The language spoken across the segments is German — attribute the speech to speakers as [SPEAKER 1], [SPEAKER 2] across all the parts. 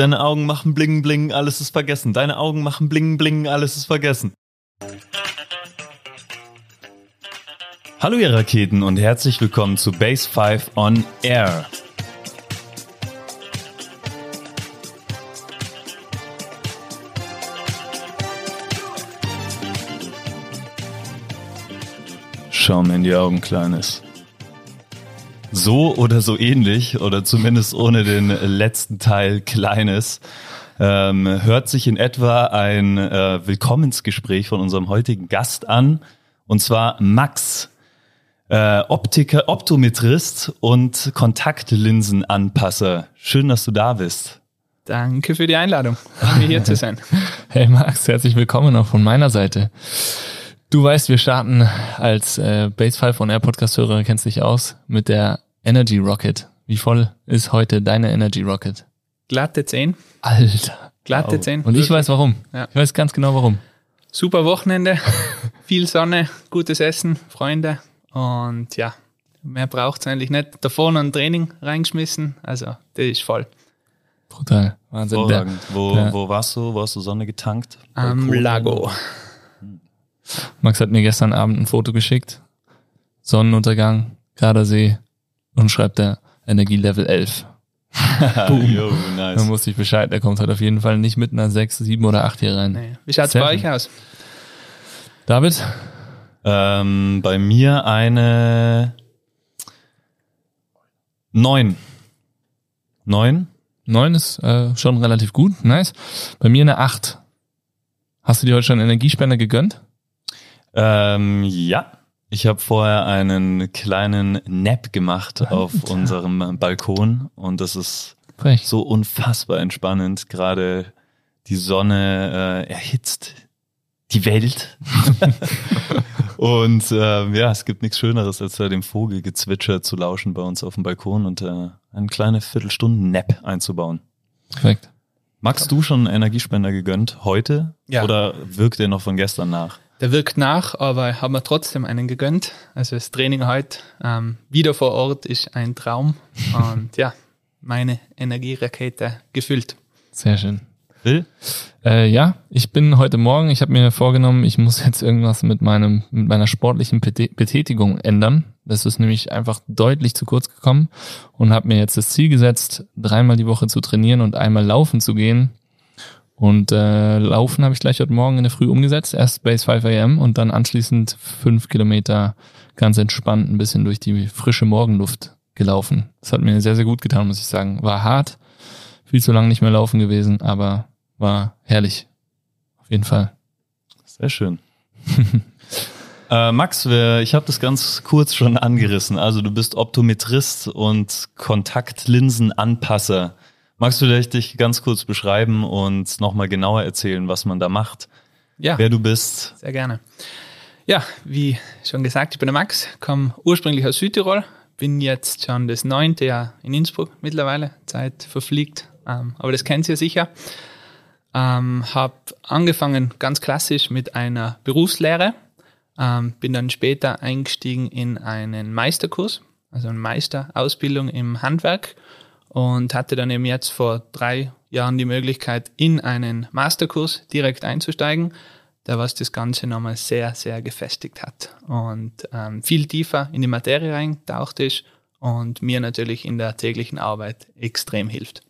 [SPEAKER 1] Deine Augen machen bling bling, alles ist vergessen. Deine Augen machen bling bling, alles ist vergessen. Hallo ihr Raketen und herzlich willkommen zu Base 5 on Air. Schau mir in die Augen, Kleines. So oder so ähnlich, oder zumindest ohne den letzten Teil Kleines, ähm, hört sich in etwa ein äh, Willkommensgespräch von unserem heutigen Gast an. Und zwar Max, äh, Optiker, Optometrist und Kontaktlinsenanpasser. Schön, dass du da bist.
[SPEAKER 2] Danke für die Einladung, hier zu sein.
[SPEAKER 3] Hey Max, herzlich willkommen auch von meiner Seite. Du weißt, wir starten als äh, Base 5 on Air Podcast-Hörer, kennst dich aus, mit der Energy Rocket. Wie voll ist heute deine Energy Rocket?
[SPEAKER 2] Glatte 10.
[SPEAKER 3] Alter.
[SPEAKER 2] Glatte wow. 10.
[SPEAKER 3] Und ich weiß warum. Ja. Ich weiß ganz genau warum.
[SPEAKER 2] Super Wochenende, viel Sonne, gutes Essen, Freunde und ja, mehr braucht's eigentlich nicht. Davor noch ein Training reingeschmissen, also das ist voll.
[SPEAKER 3] Brutal,
[SPEAKER 1] Wahnsinn. Der, wo, der, wo warst du? Wo hast du Sonne getankt?
[SPEAKER 2] Am Lago.
[SPEAKER 3] Max hat mir gestern Abend ein Foto geschickt. Sonnenuntergang, Gardasee und schreibt er Energielevel 11. Yo, nice. Dann wusste ich Bescheid, der kommt halt auf jeden Fall nicht mit einer 6, 7 oder 8 hier rein. Nee.
[SPEAKER 2] Wie schaut's Seven. bei euch aus?
[SPEAKER 3] David?
[SPEAKER 1] Ähm, bei mir eine 9. 9?
[SPEAKER 3] 9 ist äh, schon relativ gut, nice. Bei mir eine 8. Hast du dir heute schon Energiespender gegönnt?
[SPEAKER 1] Ähm, ja, ich habe vorher einen kleinen Nap gemacht Alter. auf unserem Balkon und das ist Frech. so unfassbar entspannend. Gerade die Sonne äh, erhitzt die Welt. und äh, ja, es gibt nichts Schöneres, als äh, dem Vogelgezwitscher zu lauschen bei uns auf dem Balkon und äh, eine kleine Viertelstunden-Nap einzubauen.
[SPEAKER 3] Perfekt.
[SPEAKER 1] Magst du schon einen Energiespender gegönnt heute? Ja. Oder wirkt der noch von gestern nach?
[SPEAKER 2] Der wirkt nach, aber haben wir trotzdem einen gegönnt. Also das Training heute ähm, wieder vor Ort ist ein Traum. Und ja, meine Energierakete gefüllt.
[SPEAKER 3] Sehr schön. Will? Äh, ja, ich bin heute Morgen, ich habe mir vorgenommen, ich muss jetzt irgendwas mit meinem mit meiner sportlichen Betätigung ändern. Das ist nämlich einfach deutlich zu kurz gekommen und habe mir jetzt das Ziel gesetzt, dreimal die Woche zu trainieren und einmal laufen zu gehen. Und äh, Laufen habe ich gleich heute Morgen in der Früh umgesetzt. Erst Base 5 AM und dann anschließend fünf Kilometer ganz entspannt ein bisschen durch die frische Morgenluft gelaufen. Das hat mir sehr, sehr gut getan, muss ich sagen. War hart, viel zu lange nicht mehr laufen gewesen, aber war herrlich. Auf jeden Fall.
[SPEAKER 1] Sehr schön. äh, Max, ich habe das ganz kurz schon angerissen. Also du bist Optometrist und Kontaktlinsenanpasser. Magst du vielleicht dich ganz kurz beschreiben und nochmal genauer erzählen, was man da macht? Ja. Wer du bist?
[SPEAKER 2] Sehr gerne. Ja, wie schon gesagt, ich bin der Max, komme ursprünglich aus Südtirol, bin jetzt schon das neunte Jahr in Innsbruck mittlerweile, Zeit verfliegt, ähm, aber das kennt ihr sicher. Ähm, habe angefangen ganz klassisch mit einer Berufslehre, ähm, bin dann später eingestiegen in einen Meisterkurs, also eine Meisterausbildung im Handwerk und hatte dann eben jetzt vor drei Jahren die Möglichkeit, in einen Masterkurs direkt einzusteigen, der was das Ganze nochmal sehr, sehr gefestigt hat und ähm, viel tiefer in die Materie reintaucht ist und mir natürlich in der täglichen Arbeit extrem hilft.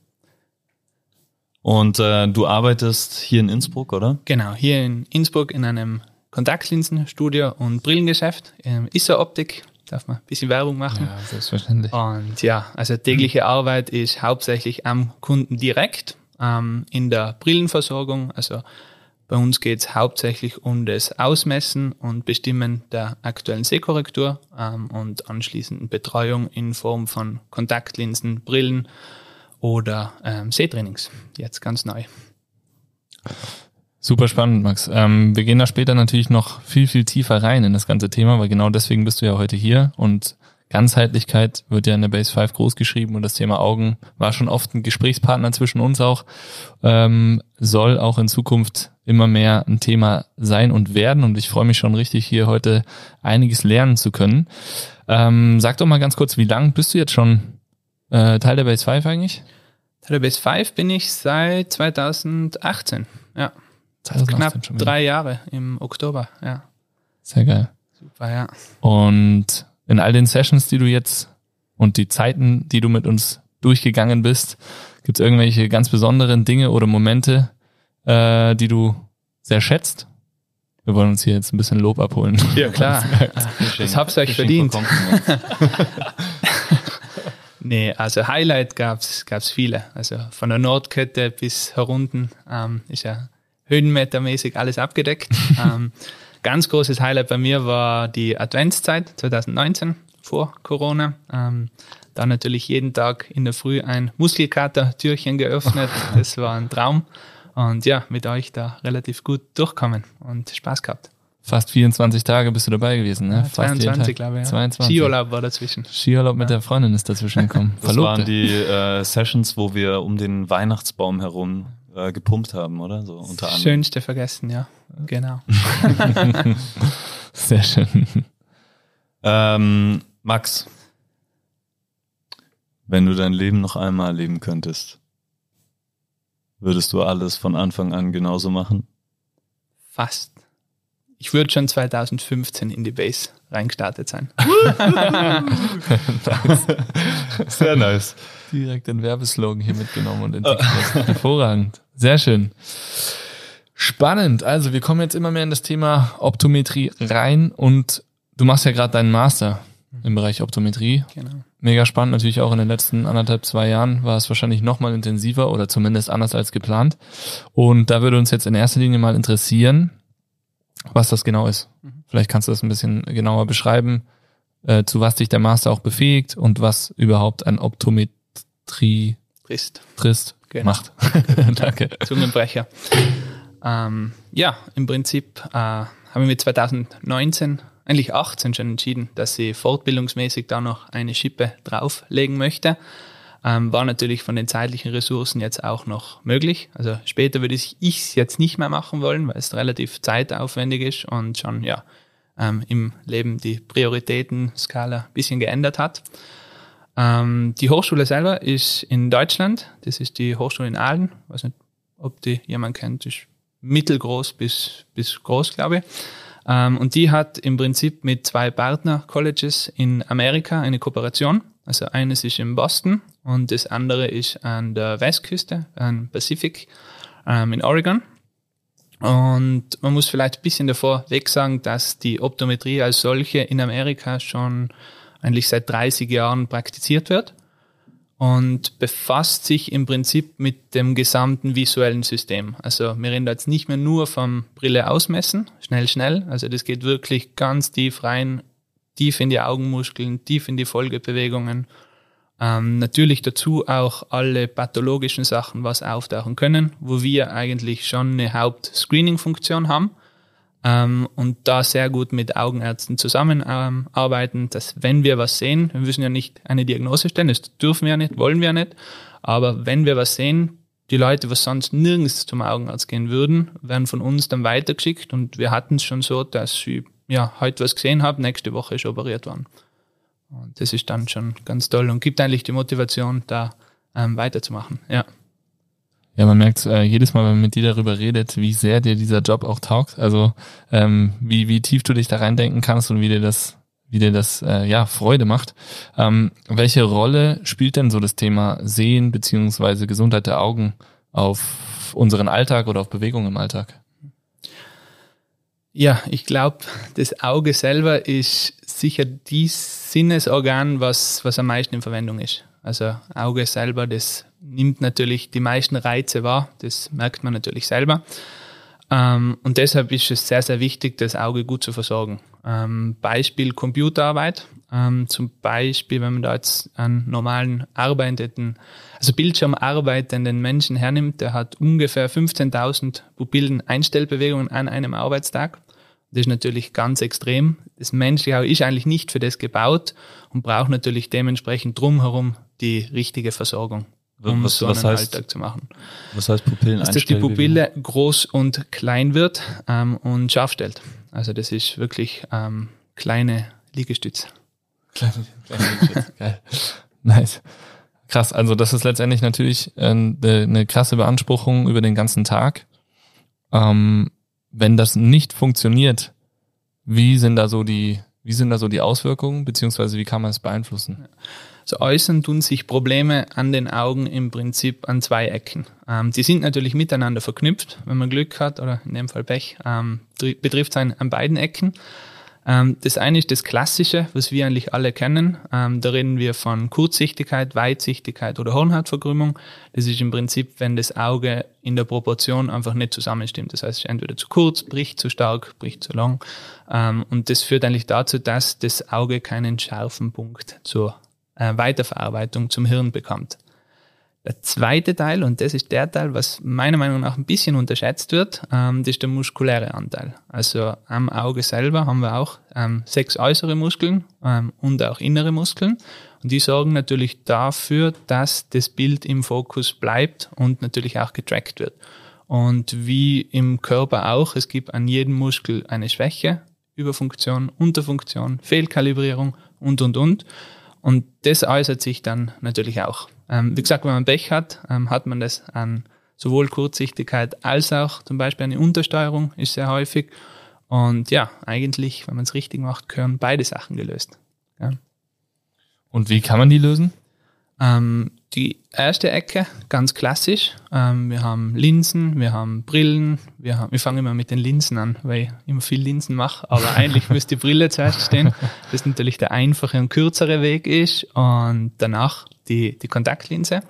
[SPEAKER 1] Und äh, du arbeitest hier in Innsbruck, oder?
[SPEAKER 2] Genau, hier in Innsbruck in einem Kontaktlinsenstudio und Brillengeschäft, ähm, ISO Optik darf man ein bisschen Werbung machen.
[SPEAKER 3] Ja, selbstverständlich.
[SPEAKER 2] Und ja, also tägliche Arbeit ist hauptsächlich am Kunden direkt, ähm, in der Brillenversorgung. Also bei uns geht es hauptsächlich um das Ausmessen und Bestimmen der aktuellen Sehkorrektur ähm, und anschließend Betreuung in Form von Kontaktlinsen, Brillen oder ähm, Sehtrainings. Jetzt ganz neu.
[SPEAKER 3] Super spannend, Max. Ähm, wir gehen da später natürlich noch viel, viel tiefer rein in das ganze Thema, weil genau deswegen bist du ja heute hier und Ganzheitlichkeit wird ja in der Base 5 groß geschrieben und das Thema Augen war schon oft ein Gesprächspartner zwischen uns auch, ähm, soll auch in Zukunft immer mehr ein Thema sein und werden und ich freue mich schon richtig hier heute einiges lernen zu können. Ähm, sag doch mal ganz kurz, wie lang bist du jetzt schon äh, Teil der Base 5 eigentlich?
[SPEAKER 2] Bei der Base 5 bin ich seit 2018. Ja. 2018 Knapp schon drei Jahre im Oktober, ja.
[SPEAKER 3] Sehr geil.
[SPEAKER 2] Super, ja.
[SPEAKER 3] Und in all den Sessions, die du jetzt und die Zeiten, die du mit uns durchgegangen bist, gibt es irgendwelche ganz besonderen Dinge oder Momente, äh, die du sehr schätzt? Wir wollen uns hier jetzt ein bisschen Lob abholen.
[SPEAKER 2] Ja, klar. das hab's euch verdient. nee, also Highlight gab's gab's viele. Also von der Nordkette bis herunten ähm, ist ja höhenmetermäßig alles abgedeckt. ähm, ganz großes Highlight bei mir war die Adventszeit 2019 vor Corona. Ähm, da natürlich jeden Tag in der Früh ein Muskelkater-Türchen geöffnet. Das war ein Traum. Und ja, mit euch da relativ gut durchkommen und Spaß gehabt.
[SPEAKER 3] Fast 24 Tage bist du dabei gewesen, ne? Ja,
[SPEAKER 2] 22, glaube ich. Ja.
[SPEAKER 3] 22.
[SPEAKER 2] Skiurlaub war dazwischen.
[SPEAKER 3] Skiurlaub mit ja. der Freundin ist dazwischen gekommen.
[SPEAKER 1] Das Verlobte. waren die äh, Sessions, wo wir um den Weihnachtsbaum herum äh, gepumpt haben, oder? So unter anderem.
[SPEAKER 2] Schönste vergessen, ja. Genau.
[SPEAKER 3] Sehr schön.
[SPEAKER 1] Ähm, Max, wenn du dein Leben noch einmal leben könntest, würdest du alles von Anfang an genauso machen?
[SPEAKER 2] Fast. Ich würde schon 2015 in die Base reingestartet sein.
[SPEAKER 1] Sehr nice.
[SPEAKER 3] Direkt den Werbeslogan hier mitgenommen und entwickelt. Hervorragend. Sehr schön. Spannend. Also wir kommen jetzt immer mehr in das Thema Optometrie rein und du machst ja gerade deinen Master im Bereich Optometrie. Genau. Mega spannend, natürlich auch in den letzten anderthalb, zwei Jahren war es wahrscheinlich nochmal intensiver oder zumindest anders als geplant. Und da würde uns jetzt in erster Linie mal interessieren, was das genau ist. Mhm. Vielleicht kannst du das ein bisschen genauer beschreiben, äh, zu was dich der Master auch befähigt und was überhaupt ein Optometrie
[SPEAKER 2] Trist,
[SPEAKER 3] Trist genau. macht.
[SPEAKER 2] Danke. Zungenbrecher. Ähm, ja, im Prinzip äh, haben wir 2019 eigentlich 18 schon entschieden, dass sie fortbildungsmäßig da noch eine Schippe drauflegen möchte. Ähm, war natürlich von den zeitlichen Ressourcen jetzt auch noch möglich. Also später würde ich es jetzt nicht mehr machen wollen, weil es relativ zeitaufwendig ist und schon ja ähm, im Leben die Prioritätenskala ein bisschen geändert hat. Ähm, die Hochschule selber ist in Deutschland. Das ist die Hochschule in Aalen. Ich weiß nicht, ob die jemand kennt. Ist mittelgroß bis, bis groß, glaube ich. Ähm, und die hat im Prinzip mit zwei Partner-Colleges in Amerika eine Kooperation. Also eines ist in Boston und das andere ist an der Westküste, an Pacific ähm, in Oregon. Und man muss vielleicht ein bisschen davor weg sagen, dass die Optometrie als solche in Amerika schon eigentlich seit 30 Jahren praktiziert wird und befasst sich im Prinzip mit dem gesamten visuellen System. Also wir reden jetzt nicht mehr nur vom Brille ausmessen, schnell, schnell. Also das geht wirklich ganz tief rein, tief in die Augenmuskeln, tief in die Folgebewegungen. Ähm, natürlich dazu auch alle pathologischen Sachen, was auftauchen können, wo wir eigentlich schon eine Haupt-Screening-Funktion haben ähm, und da sehr gut mit Augenärzten zusammenarbeiten, ähm, dass wenn wir was sehen, wir müssen ja nicht eine Diagnose stellen, das dürfen wir ja nicht, wollen wir ja nicht, aber wenn wir was sehen, die Leute, was sonst nirgends zum Augenarzt gehen würden, werden von uns dann weitergeschickt und wir hatten es schon so, dass sie ja heute was gesehen haben, nächste Woche ist operiert worden. Und das ist dann schon ganz toll und gibt eigentlich die Motivation, da ähm, weiterzumachen. Ja.
[SPEAKER 3] Ja, man merkt äh, jedes Mal, wenn man mit dir darüber redet, wie sehr dir dieser Job auch taugt. Also ähm, wie, wie tief du dich da reindenken kannst und wie dir das, wie dir das äh, ja Freude macht. Ähm, welche Rolle spielt denn so das Thema Sehen beziehungsweise Gesundheit der Augen auf unseren Alltag oder auf Bewegung im Alltag?
[SPEAKER 2] Ja, ich glaube, das Auge selber ist sicher die Sinnesorgan, was, was am meisten in Verwendung ist. Also Auge selber, das nimmt natürlich die meisten Reize wahr, das merkt man natürlich selber. Ähm, und deshalb ist es sehr, sehr wichtig, das Auge gut zu versorgen. Ähm, Beispiel Computerarbeit. Ähm, zum Beispiel, wenn man da jetzt einen normalen arbeitenden, also Bildschirm arbeitenden Menschen hernimmt, der hat ungefähr 15.000 Pupillen Einstellbewegungen an einem Arbeitstag. Das ist natürlich ganz extrem. Das menschliche Auge ist eigentlich nicht für das gebaut und braucht natürlich dementsprechend drumherum die richtige Versorgung, um was, so einen heißt, Alltag zu machen.
[SPEAKER 1] Was heißt Pupillen?
[SPEAKER 2] Dass die Pupille groß und klein wird ähm, und scharf stellt. Also das ist wirklich ähm, kleine Liegestütze.
[SPEAKER 3] Kleine, kleine Liegestütze, geil. Nice. Krass, also das ist letztendlich natürlich eine, äh, eine krasse Beanspruchung über den ganzen Tag. Ähm, wenn das nicht funktioniert, wie sind da so die, wie sind da so die Auswirkungen, beziehungsweise wie kann man es beeinflussen?
[SPEAKER 2] So äußern tun sich Probleme an den Augen im Prinzip an zwei Ecken. Ähm, die sind natürlich miteinander verknüpft, wenn man Glück hat oder in dem Fall Pech, ähm, betrifft es an beiden Ecken. Ähm, das eine ist das Klassische, was wir eigentlich alle kennen. Ähm, da reden wir von Kurzsichtigkeit, Weitsichtigkeit oder Hornhautverkrümmung. Das ist im Prinzip, wenn das Auge in der Proportion einfach nicht zusammenstimmt. Das heißt, entweder zu kurz, bricht zu stark, bricht zu lang. Ähm, und das führt eigentlich dazu, dass das Auge keinen scharfen Punkt zur äh, Weiterverarbeitung zum Hirn bekommt. Der zweite Teil, und das ist der Teil, was meiner Meinung nach ein bisschen unterschätzt wird, ähm, das ist der muskuläre Anteil. Also am Auge selber haben wir auch ähm, sechs äußere Muskeln ähm, und auch innere Muskeln. Und die sorgen natürlich dafür, dass das Bild im Fokus bleibt und natürlich auch getrackt wird. Und wie im Körper auch, es gibt an jedem Muskel eine Schwäche, Überfunktion, Unterfunktion, Fehlkalibrierung und, und, und. Und das äußert sich dann natürlich auch. Ähm, wie gesagt, wenn man Pech hat, ähm, hat man das an sowohl Kurzsichtigkeit als auch zum Beispiel eine Untersteuerung ist sehr häufig. Und ja, eigentlich, wenn man es richtig macht, gehören beide Sachen gelöst. Ja.
[SPEAKER 3] Und wie kann man die lösen?
[SPEAKER 2] Ähm, die erste Ecke, ganz klassisch. Ähm, wir haben Linsen, wir haben Brillen. Wir, haben, wir fangen immer mit den Linsen an, weil ich immer viel Linsen mache. Aber eigentlich müsste die Brille zuerst stehen. Das natürlich der einfache und kürzere Weg ist. Und danach die, die Kontaktlinse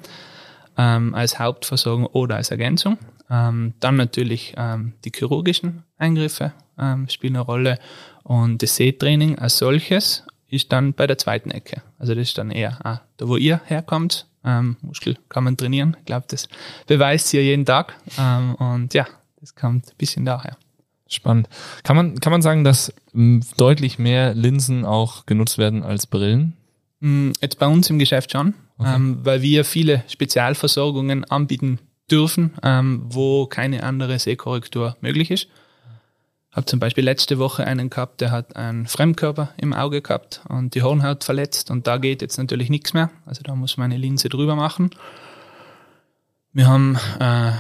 [SPEAKER 2] ähm, als Hauptversorgung oder als Ergänzung. Ähm, dann natürlich ähm, die chirurgischen Eingriffe ähm, spielen eine Rolle. Und das Sehtraining als solches ist dann bei der zweiten Ecke. Also das ist dann eher ah, da, wo ihr herkommt. Ähm, Muskel kann man trainieren. Ich glaube, das beweist sie ja jeden Tag. Ähm, und ja, das kommt ein bisschen daher.
[SPEAKER 3] Spannend. Kann man, kann man sagen, dass m, deutlich mehr Linsen auch genutzt werden als Brillen?
[SPEAKER 2] Mm, jetzt bei uns im Geschäft schon, okay. ähm, weil wir viele Spezialversorgungen anbieten dürfen, ähm, wo keine andere Sehkorrektur möglich ist habe zum Beispiel letzte Woche einen gehabt, der hat einen Fremdkörper im Auge gehabt und die Hornhaut verletzt und da geht jetzt natürlich nichts mehr. Also da muss man eine Linse drüber machen. Wir haben äh,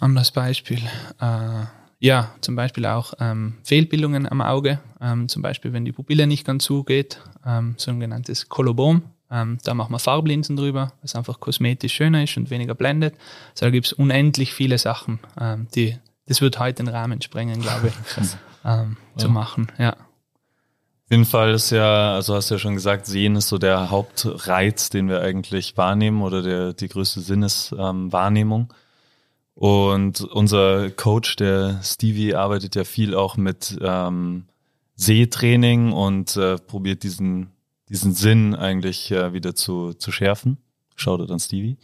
[SPEAKER 2] anderes Beispiel. Äh, ja, zum Beispiel auch ähm, Fehlbildungen am Auge, ähm, zum Beispiel wenn die Pupille nicht ganz zugeht, ähm, sogenanntes Kolobom. Ähm, da machen wir Farblinsen drüber, was einfach kosmetisch schöner ist und weniger blendet. Also da gibt es unendlich viele Sachen, ähm, die das wird heute den Rahmen sprengen, glaube ich, ähm, ja. zu machen. Ja.
[SPEAKER 1] Auf jeden Fall ist ja, also hast du ja schon gesagt, Sehen ist so der Hauptreiz, den wir eigentlich wahrnehmen oder der, die größte Sinneswahrnehmung. Ähm, und unser Coach, der Stevie, arbeitet ja viel auch mit ähm, Sehtraining und äh, probiert diesen, diesen Sinn eigentlich äh, wieder zu, zu schärfen. Schaut dann Stevie.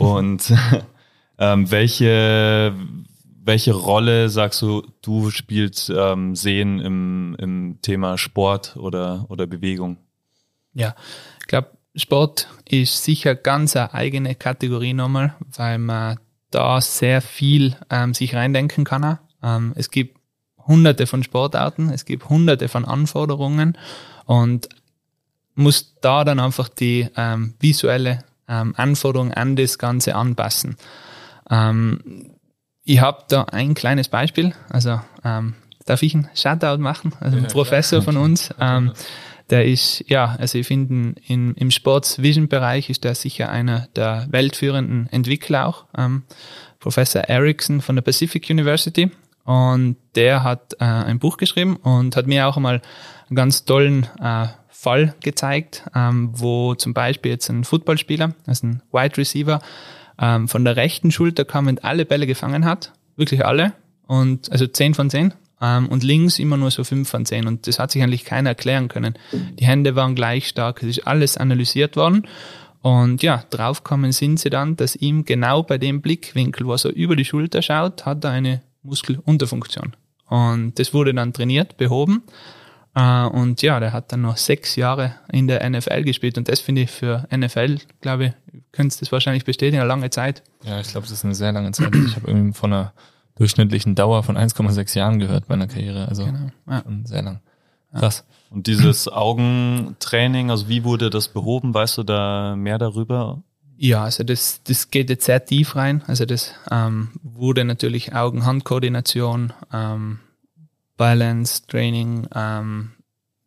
[SPEAKER 1] Und ähm, welche, welche Rolle sagst du, du spielst ähm, Sehen im, im Thema Sport oder, oder Bewegung?
[SPEAKER 2] Ja, ich glaube, Sport ist sicher ganz eine eigene Kategorie nochmal, weil man da sehr viel ähm, sich reindenken kann. Ähm, es gibt hunderte von Sportarten, es gibt hunderte von Anforderungen und muss da dann einfach die ähm, visuelle ähm, Anforderung an das Ganze anpassen. Ähm, ich habe da ein kleines Beispiel, also ähm, darf ich einen Shoutout machen? Also ein ja, Professor klar. von uns, ähm, der ist, ja, also ich finde, in, im Sports Vision Bereich ist der sicher einer der weltführenden Entwickler auch, ähm, Professor Erickson von der Pacific University. Und der hat äh, ein Buch geschrieben und hat mir auch einmal einen ganz tollen äh, Fall gezeigt, ähm, wo zum Beispiel jetzt ein Footballspieler, also ein Wide Receiver, ähm, von der rechten Schulter kam und alle Bälle gefangen hat, wirklich alle, und also 10 von 10. Ähm, und links immer nur so 5 von 10. Und das hat sich eigentlich keiner erklären können. Die Hände waren gleich stark, es ist alles analysiert worden. Und ja, draufkommen sind sie dann, dass ihm genau bei dem Blickwinkel, wo er so über die Schulter schaut, hat er eine Muskelunterfunktion. Und das wurde dann trainiert, behoben. Uh, und ja, der hat dann noch sechs Jahre in der NFL gespielt und das finde ich für NFL, glaube ich, könntest das wahrscheinlich bestätigen, eine lange Zeit.
[SPEAKER 3] Ja, ich glaube, das ist eine sehr lange Zeit. Ich habe irgendwie von einer durchschnittlichen Dauer von 1,6 Jahren gehört bei einer Karriere, also genau. ja. sehr lang.
[SPEAKER 1] Krass. Und dieses Augentraining, also wie wurde das behoben? Weißt du da mehr darüber?
[SPEAKER 2] Ja, also das, das geht jetzt sehr tief rein. Also das ähm, wurde natürlich Augen-Hand-Koordination, ähm, Balance, Training, ähm,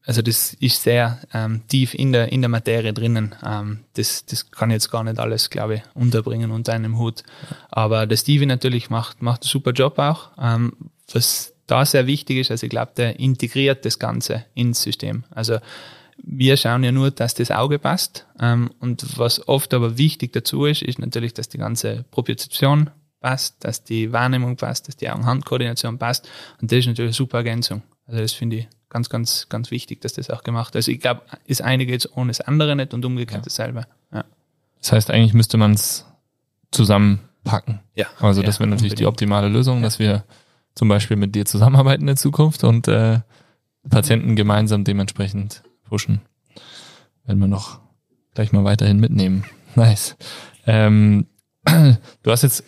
[SPEAKER 2] also das ist sehr ähm, tief in der, in der Materie drinnen. Ähm, das, das kann jetzt gar nicht alles, glaube ich, unterbringen unter einem Hut. Aber der Stevie natürlich macht, macht einen super Job auch. Ähm, was da sehr wichtig ist, also ich glaube, der integriert das Ganze ins System. Also wir schauen ja nur, dass das Auge passt. Ähm, und was oft aber wichtig dazu ist, ist natürlich, dass die ganze Propriozeption passt, dass die Wahrnehmung passt, dass die Augen-Hand-Koordination passt. Und das ist natürlich eine super Ergänzung. Also das finde ich ganz, ganz, ganz wichtig, dass das auch gemacht wird. Also ich glaube, das eine geht ohne das andere nicht und umgekehrt ja. dasselbe. Ja.
[SPEAKER 3] Das heißt, eigentlich müsste man es zusammenpacken.
[SPEAKER 2] Ja.
[SPEAKER 3] Also das wäre natürlich unbedingt. die optimale Lösung, ja. dass wir zum Beispiel mit dir zusammenarbeiten in Zukunft und äh, Patienten gemeinsam dementsprechend pushen. Werden wir noch gleich mal weiterhin mitnehmen. Nice. Ähm, du hast jetzt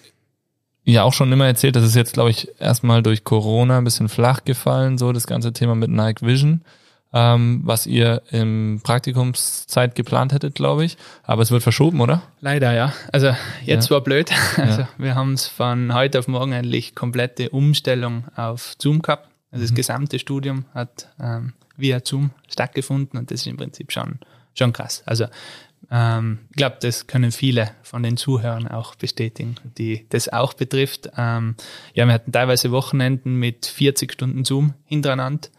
[SPEAKER 3] ja auch schon immer erzählt, das ist jetzt, glaube ich, erstmal durch Corona ein bisschen flach gefallen, so das ganze Thema mit Nike Vision, ähm, was ihr im Praktikumszeit geplant hättet, glaube ich. Aber es wird verschoben, oder?
[SPEAKER 2] Leider, ja. Also jetzt ja. war blöd. Also ja. wir haben es von heute auf morgen eigentlich komplette Umstellung auf Zoom gehabt. Also das mhm. gesamte Studium hat ähm, via Zoom stattgefunden und das ist im Prinzip schon, schon krass. Also ähm, ich glaube, das können viele von den Zuhörern auch bestätigen, die das auch betrifft. Ähm, ja, wir hatten teilweise Wochenenden mit 40 Stunden Zoom hintereinander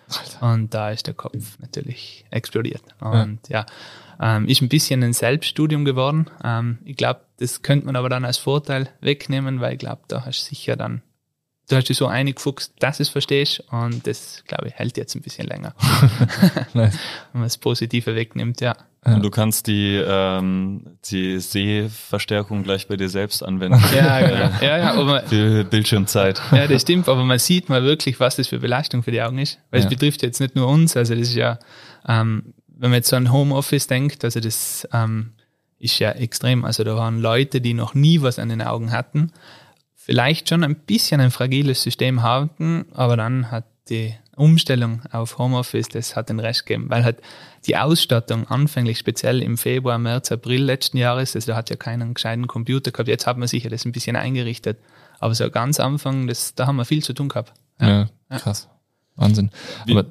[SPEAKER 2] und da ist der Kopf natürlich explodiert. Und ja, ja ähm, ist ein bisschen ein Selbststudium geworden. Ähm, ich glaube, das könnte man aber dann als Vorteil wegnehmen, weil ich glaube, da hast du sicher dann du hast dich so eingefuchst, dass du es verstehst und das, glaube ich, hält jetzt ein bisschen länger. Wenn man das Positive wegnimmt, ja.
[SPEAKER 1] Und du kannst die, ähm, die Sehverstärkung gleich bei dir selbst anwenden.
[SPEAKER 2] Ja, genau. ja, ja,
[SPEAKER 1] aber die Bildschirmzeit.
[SPEAKER 2] Ja, das stimmt, aber man sieht mal wirklich, was das für Belastung für die Augen ist. Weil ja. es betrifft jetzt nicht nur uns, also das ist ja, ähm, wenn man jetzt so an Homeoffice denkt, also das ähm, ist ja extrem. Also da waren Leute, die noch nie was an den Augen hatten, vielleicht schon ein bisschen ein fragiles System hatten, aber dann hat die Umstellung auf Homeoffice, das hat den Rest gegeben, weil halt die Ausstattung anfänglich speziell im Februar, März, April letzten Jahres, also da hat ja keinen gescheiten Computer gehabt, jetzt hat man sich ja das ein bisschen eingerichtet, aber so ganz am Anfang, das, da haben wir viel zu tun gehabt.
[SPEAKER 3] Ja, ja krass. Wahnsinn.
[SPEAKER 1] Wie, aber,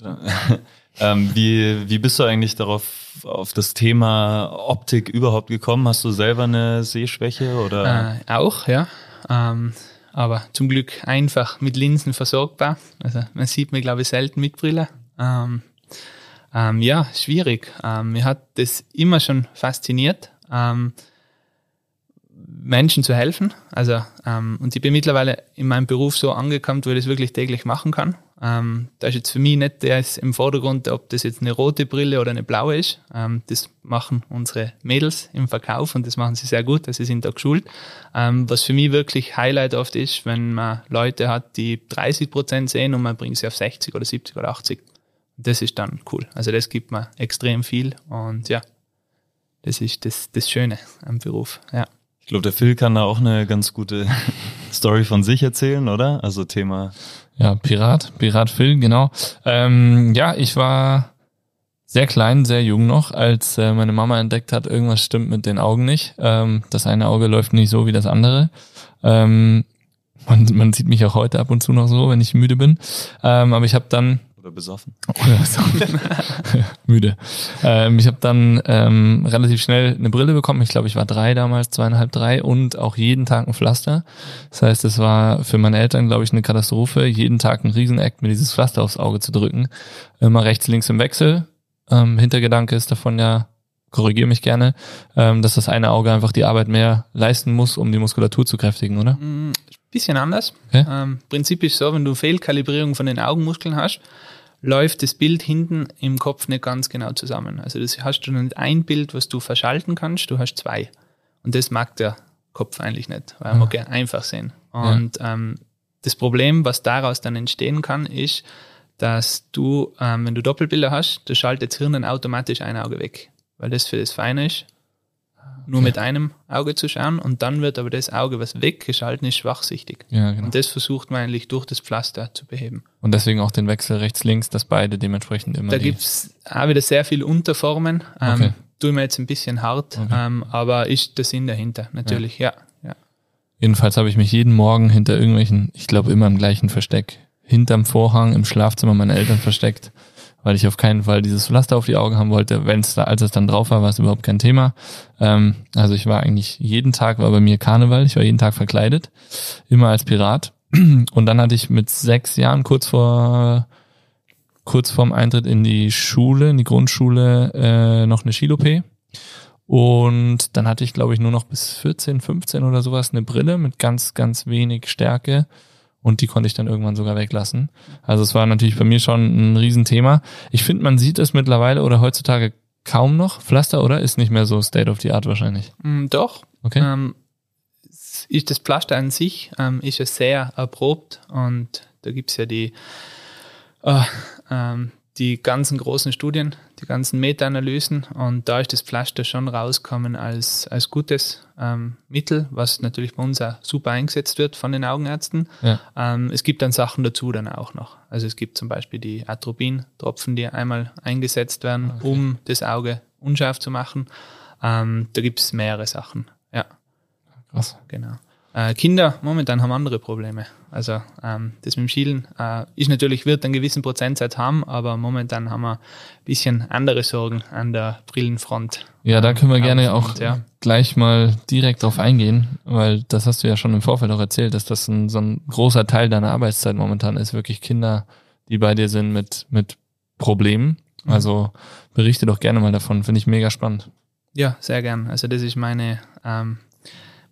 [SPEAKER 1] ähm, wie, wie bist du eigentlich darauf, auf das Thema Optik überhaupt gekommen? Hast du selber eine Sehschwäche oder?
[SPEAKER 2] Äh, auch, ja. Ähm, aber zum Glück einfach mit Linsen versorgbar. Also man sieht mir, glaube ich, selten mit Brille. Ähm, ähm, ja, schwierig. Ähm, mir hat das immer schon fasziniert, ähm, Menschen zu helfen. Also, ähm, und ich bin mittlerweile in meinem Beruf so angekommen, wo ich das wirklich täglich machen kann. Ähm, da ist jetzt für mich nicht der ist im Vordergrund, ob das jetzt eine rote Brille oder eine blaue ist. Ähm, das machen unsere Mädels im Verkauf und das machen sie sehr gut, also sie sind da geschult. Was für mich wirklich Highlight oft ist, wenn man Leute hat, die 30 Prozent sehen und man bringt sie auf 60 oder 70 oder 80. Das ist dann cool. Also das gibt mir extrem viel und ja, das ist das, das Schöne am Beruf. Ja.
[SPEAKER 1] Ich glaube, der Phil kann da auch eine ganz gute Story von sich erzählen, oder? Also Thema
[SPEAKER 3] ja, Pirat, Pirat Phil, genau. Ähm, ja, ich war sehr klein, sehr jung noch, als äh, meine Mama entdeckt hat, irgendwas stimmt mit den Augen nicht. Ähm, das eine Auge läuft nicht so wie das andere. Ähm, man, man sieht mich auch heute ab und zu noch so, wenn ich müde bin. Ähm, aber ich habe dann
[SPEAKER 1] oder besoffen.
[SPEAKER 3] Müde. Ähm, ich habe dann ähm, relativ schnell eine Brille bekommen. Ich glaube, ich war drei damals, zweieinhalb, drei und auch jeden Tag ein Pflaster. Das heißt, es war für meine Eltern, glaube ich, eine Katastrophe, jeden Tag ein Riesenakt, mir dieses Pflaster aufs Auge zu drücken. Immer rechts, links im Wechsel. Ähm, Hintergedanke ist davon ja, korrigiere mich gerne, ähm, dass das eine Auge einfach die Arbeit mehr leisten muss, um die Muskulatur zu kräftigen, oder? Mm,
[SPEAKER 2] bisschen anders. Ja? Ähm, Prinzip ist so, wenn du Fehlkalibrierung von den Augenmuskeln hast, läuft das Bild hinten im Kopf nicht ganz genau zusammen. Also das hast du nicht ein Bild, was du verschalten kannst, du hast zwei. Und das mag der Kopf eigentlich nicht, weil er ja. mag ja einfach sehen. Und ja. ähm, das Problem, was daraus dann entstehen kann, ist, dass du, ähm, wenn du Doppelbilder hast, da schaltet das Hirn dann automatisch ein Auge weg, weil das für das Feine ist nur mit einem Auge zu schauen und dann wird aber das Auge, was weggeschalten ist, schwachsichtig. Ja, genau. Und das versucht man eigentlich durch das Pflaster zu beheben.
[SPEAKER 3] Und deswegen auch den Wechsel rechts-links, dass beide dementsprechend immer.
[SPEAKER 2] Da gibt's auch wieder sehr viele Unterformen. Ähm, okay. tue mir jetzt ein bisschen hart, okay. ähm, aber ist der Sinn dahinter, natürlich, ja. ja, ja.
[SPEAKER 3] Jedenfalls habe ich mich jeden Morgen hinter irgendwelchen, ich glaube immer im gleichen Versteck, hinterm Vorhang im Schlafzimmer meiner Eltern versteckt, weil ich auf keinen Fall dieses Pflaster auf die Augen haben wollte. Wenn es da, als es dann drauf war, war es überhaupt kein Thema. Ähm, also ich war eigentlich jeden Tag war bei mir Karneval, ich war jeden Tag verkleidet, immer als Pirat. Und dann hatte ich mit sechs Jahren kurz vor kurz vorm Eintritt in die Schule, in die Grundschule, äh, noch eine Skilopé. Und dann hatte ich, glaube ich, nur noch bis 14, 15 oder sowas eine Brille mit ganz, ganz wenig Stärke. Und die konnte ich dann irgendwann sogar weglassen. Also es war natürlich bei mir schon ein Riesenthema. Ich finde, man sieht es mittlerweile oder heutzutage kaum noch. Pflaster, oder? Ist nicht mehr so State of the Art wahrscheinlich.
[SPEAKER 2] Mm, doch.
[SPEAKER 3] Okay.
[SPEAKER 2] Ähm, ist das Pflaster an sich ähm, ist ja sehr erprobt und da gibt es ja die äh, ähm, die ganzen großen Studien, die ganzen Meta-Analysen und da ist das Pflaster schon rausgekommen als, als gutes ähm, Mittel, was natürlich bei uns auch super eingesetzt wird von den Augenärzten. Ja. Ähm, es gibt dann Sachen dazu dann auch noch. Also es gibt zum Beispiel die Atropin-Tropfen, die einmal eingesetzt werden, okay. um das Auge unscharf zu machen. Ähm, da gibt es mehrere Sachen. Ja.
[SPEAKER 3] Krass.
[SPEAKER 2] Genau. Äh, Kinder momentan haben andere Probleme. Also ähm, das mit dem Schielen äh, ist natürlich, wird einen gewissen Prozentsatz haben, aber momentan haben wir ein bisschen andere Sorgen an der Brillenfront.
[SPEAKER 3] Ja, da können wir gerne auch ja. gleich mal direkt drauf eingehen, weil das hast du ja schon im Vorfeld auch erzählt, dass das ein, so ein großer Teil deiner Arbeitszeit momentan ist, wirklich Kinder, die bei dir sind mit, mit Problemen. Mhm. Also berichte doch gerne mal davon, finde ich mega spannend.
[SPEAKER 2] Ja, sehr gern. Also das ist meine ähm,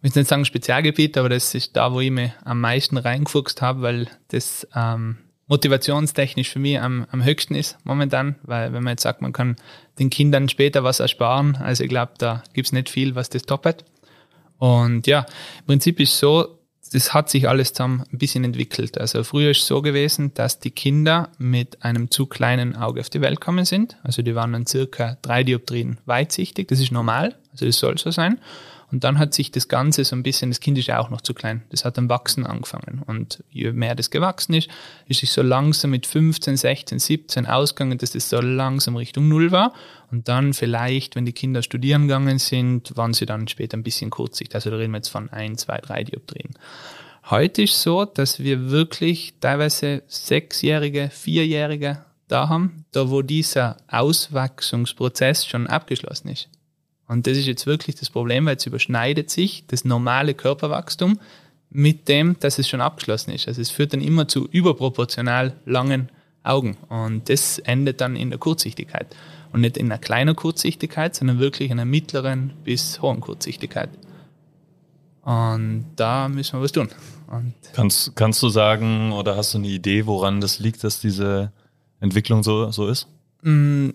[SPEAKER 2] ich will nicht sagen Spezialgebiet, aber das ist da, wo ich mich am meisten reingefuchst habe, weil das ähm, motivationstechnisch für mich am, am höchsten ist momentan, weil wenn man jetzt sagt, man kann den Kindern später was ersparen, also ich glaube, da gibt's nicht viel, was das toppert. Und ja, im Prinzip ist so, das hat sich alles zusammen ein bisschen entwickelt. Also früher ist es so gewesen, dass die Kinder mit einem zu kleinen Auge auf die Welt kommen sind. Also die waren dann circa drei Dioptrien weitsichtig. Das ist normal. Also das soll so sein. Und dann hat sich das Ganze so ein bisschen, das Kind ist ja auch noch zu klein, das hat dann wachsen angefangen. Und je mehr das gewachsen ist, ist sich so langsam mit 15, 16, 17 ausgegangen, dass das so langsam Richtung Null war. Und dann vielleicht, wenn die Kinder studieren gegangen sind, waren sie dann später ein bisschen kurzsichtig. Also da reden wir jetzt von ein, zwei, drei Dioptrien. Heute ist so, dass wir wirklich teilweise Sechsjährige, Vierjährige da haben, da wo dieser Auswachsungsprozess schon abgeschlossen ist. Und das ist jetzt wirklich das Problem, weil es überschneidet sich das normale Körperwachstum mit dem, dass es schon abgeschlossen ist. Also es führt dann immer zu überproportional langen Augen. Und das endet dann in der Kurzsichtigkeit. Und nicht in einer kleinen Kurzsichtigkeit, sondern wirklich in einer mittleren bis hohen Kurzsichtigkeit. Und da müssen wir was tun. Und
[SPEAKER 1] kannst, kannst du sagen oder hast du eine Idee, woran das liegt, dass diese Entwicklung so, so ist?
[SPEAKER 2] Mm,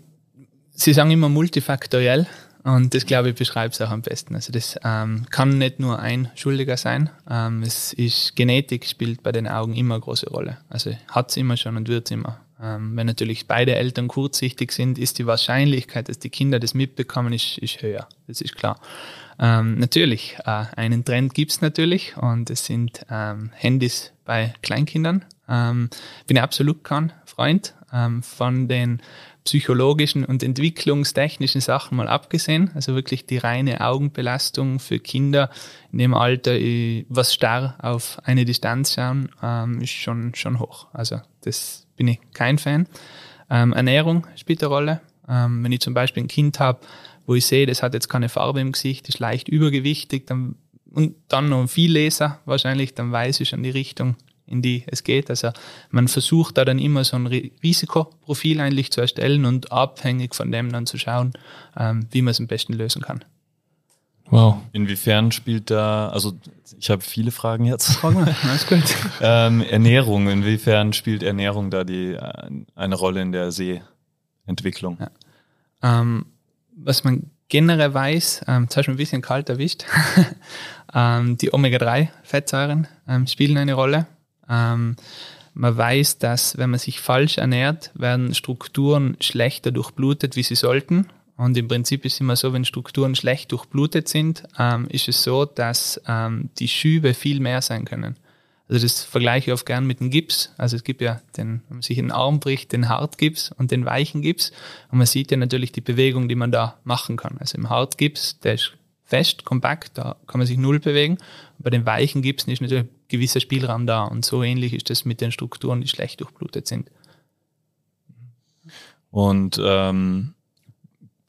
[SPEAKER 2] sie sagen immer multifaktoriell. Und das, glaube ich, beschreibt es auch am besten. Also das ähm, kann nicht nur ein Schuldiger sein. Ähm, es ist Genetik spielt bei den Augen immer eine große Rolle. Also hat es immer schon und wird es immer. Ähm, wenn natürlich beide Eltern kurzsichtig sind, ist die Wahrscheinlichkeit, dass die Kinder das mitbekommen, ist, ist höher. Das ist klar. Ähm, natürlich, äh, einen Trend gibt es natürlich und es sind ähm, Handys bei Kleinkindern. Ähm, bin absolut kein Freund von den psychologischen und entwicklungstechnischen Sachen mal abgesehen, also wirklich die reine Augenbelastung für Kinder in dem Alter, was starr auf eine Distanz schauen, ähm, ist schon, schon hoch. Also das bin ich kein Fan. Ähm, Ernährung spielt eine Rolle. Ähm, wenn ich zum Beispiel ein Kind habe, wo ich sehe, das hat jetzt keine Farbe im Gesicht, ist leicht übergewichtig, dann, und dann noch viel Leser wahrscheinlich, dann weiß ich schon die Richtung, in die es geht. Also man versucht da dann immer so ein Risikoprofil eigentlich zu erstellen und abhängig von dem dann zu schauen, ähm, wie man es am besten lösen kann.
[SPEAKER 1] Wow. Inwiefern spielt da, also ich habe viele Fragen jetzt.
[SPEAKER 2] Frag mal, alles gut.
[SPEAKER 1] ähm, Ernährung, inwiefern spielt Ernährung da die äh, eine Rolle in der Sehentwicklung? Ja.
[SPEAKER 2] Ähm, was man generell weiß, ähm, jetzt hast du ein bisschen kalt erwischt, ähm, die Omega-3-Fettsäuren ähm, spielen eine Rolle. Ähm, man weiß, dass wenn man sich falsch ernährt, werden Strukturen schlechter durchblutet, wie sie sollten. Und im Prinzip ist es immer so, wenn Strukturen schlecht durchblutet sind, ähm, ist es so, dass ähm, die Schübe viel mehr sein können. Also das vergleiche ich oft gern mit dem Gips. Also es gibt ja den, wenn man sich einen Arm bricht, den Hartgips und den weichen Gips. Und man sieht ja natürlich die Bewegung, die man da machen kann. Also im Hartgips, der ist fest, kompakt, da kann man sich null bewegen. bei den weichen Gipsen ist natürlich gewisser Spielraum da. Und so ähnlich ist das mit den Strukturen, die schlecht durchblutet sind.
[SPEAKER 1] Und ähm,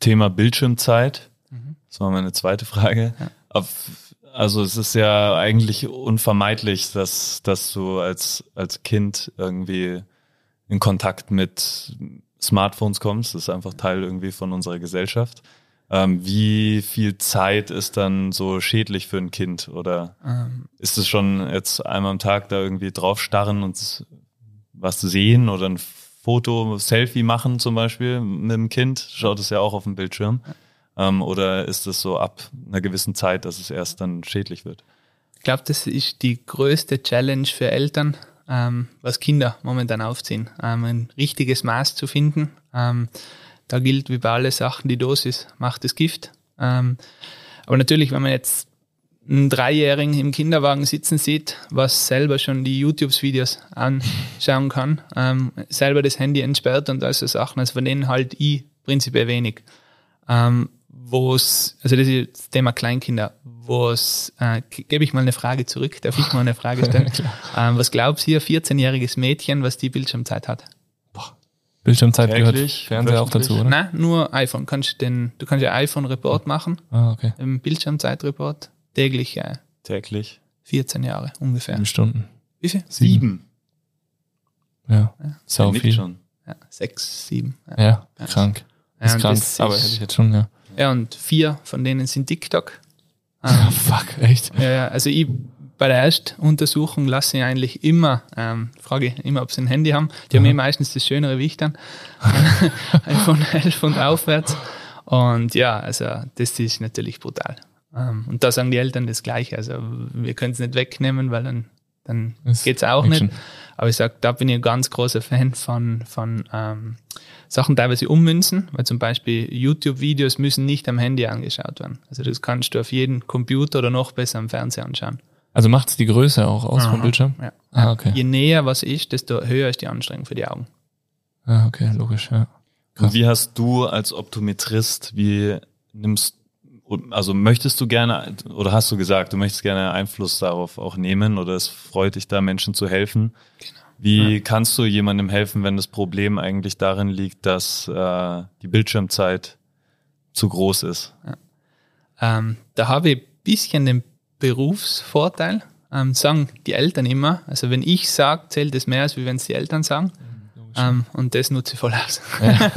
[SPEAKER 1] Thema Bildschirmzeit, mhm. das war meine zweite Frage. Ja. Auf, also es ist ja eigentlich unvermeidlich, dass, dass du als, als Kind irgendwie in Kontakt mit Smartphones kommst. Das ist einfach Teil irgendwie von unserer Gesellschaft. Ähm, wie viel Zeit ist dann so schädlich für ein Kind? Oder ähm. ist es schon jetzt einmal am Tag da irgendwie drauf starren und was sehen oder ein Foto, Selfie machen zum Beispiel mit dem Kind? Schaut es ja auch auf dem Bildschirm. Ähm, oder ist es so ab einer gewissen Zeit, dass es erst dann schädlich wird?
[SPEAKER 2] Ich glaube, das ist die größte Challenge für Eltern, ähm, was Kinder momentan aufziehen. Ähm, ein richtiges Maß zu finden. Da gilt wie bei allen Sachen, die Dosis macht das Gift. Ähm, aber natürlich, wenn man jetzt einen Dreijährigen im Kinderwagen sitzen sieht, was selber schon die YouTube-Videos anschauen kann, ähm, selber das Handy entsperrt und all so Sachen, also von denen halt ich prinzipiell wenig. Ähm, wo es, also das ist das Thema Kleinkinder, wo es, äh, gebe ich mal eine Frage zurück, darf ich mal eine Frage stellen? ähm, was glaubst du, ein 14-jähriges Mädchen, was die Bildschirmzeit hat?
[SPEAKER 3] Bildschirmzeit Täglich, gehört Fernseher auch dazu, oder?
[SPEAKER 2] Nein, nur iPhone. Kannst den, du kannst ja iPhone-Report machen.
[SPEAKER 3] Ah, okay.
[SPEAKER 2] Im Bildschirmzeit-Report. Täglich, ja.
[SPEAKER 1] Täglich.
[SPEAKER 2] 14 Jahre ungefähr.
[SPEAKER 3] Sieben Stunden.
[SPEAKER 2] Wie viel?
[SPEAKER 1] Sieben.
[SPEAKER 3] Ja, ja. sau viel.
[SPEAKER 2] Schon. Ja, sechs, sieben.
[SPEAKER 3] Ja, ja krank. Ja, ist krank, aber hätte ich jetzt schon, ja.
[SPEAKER 2] Ja, und vier von denen sind TikTok.
[SPEAKER 3] Ah, fuck, echt?
[SPEAKER 2] Ja, ja, also ich bei der Erstuntersuchung lasse ich eigentlich immer, ähm, frage immer, ob sie ein Handy haben. Die mhm. haben eh meistens das schönere wie ich dann. iPhone 11 und aufwärts. Und ja, also das ist natürlich brutal. Ähm, und da sagen die Eltern das Gleiche. Also wir können es nicht wegnehmen, weil dann, dann geht es auch Action. nicht. Aber ich sage, da bin ich ein ganz großer Fan von, von ähm, Sachen teilweise ummünzen, weil zum Beispiel YouTube-Videos müssen nicht am Handy angeschaut werden. Also das kannst du auf jedem Computer oder noch besser am Fernseher anschauen.
[SPEAKER 3] Also macht es die Größe auch aus Aha, vom Bildschirm?
[SPEAKER 2] Ja. Ah, okay. Je näher was ist, desto höher ist die Anstrengung für die Augen.
[SPEAKER 3] Ah, okay, logisch, ja.
[SPEAKER 1] Krass. Wie hast du als Optometrist, wie nimmst also möchtest du gerne oder hast du gesagt, du möchtest gerne Einfluss darauf auch nehmen oder es freut dich da Menschen zu helfen? Genau. Wie ja. kannst du jemandem helfen, wenn das Problem eigentlich darin liegt, dass äh, die Bildschirmzeit zu groß ist? Ja.
[SPEAKER 2] Ähm, da habe ich ein bisschen den Berufsvorteil, ähm, sagen die Eltern immer. Also wenn ich sage, zählt es mehr, als wenn es die Eltern sagen. Ähm, und das nutze ich voll aus. Ja.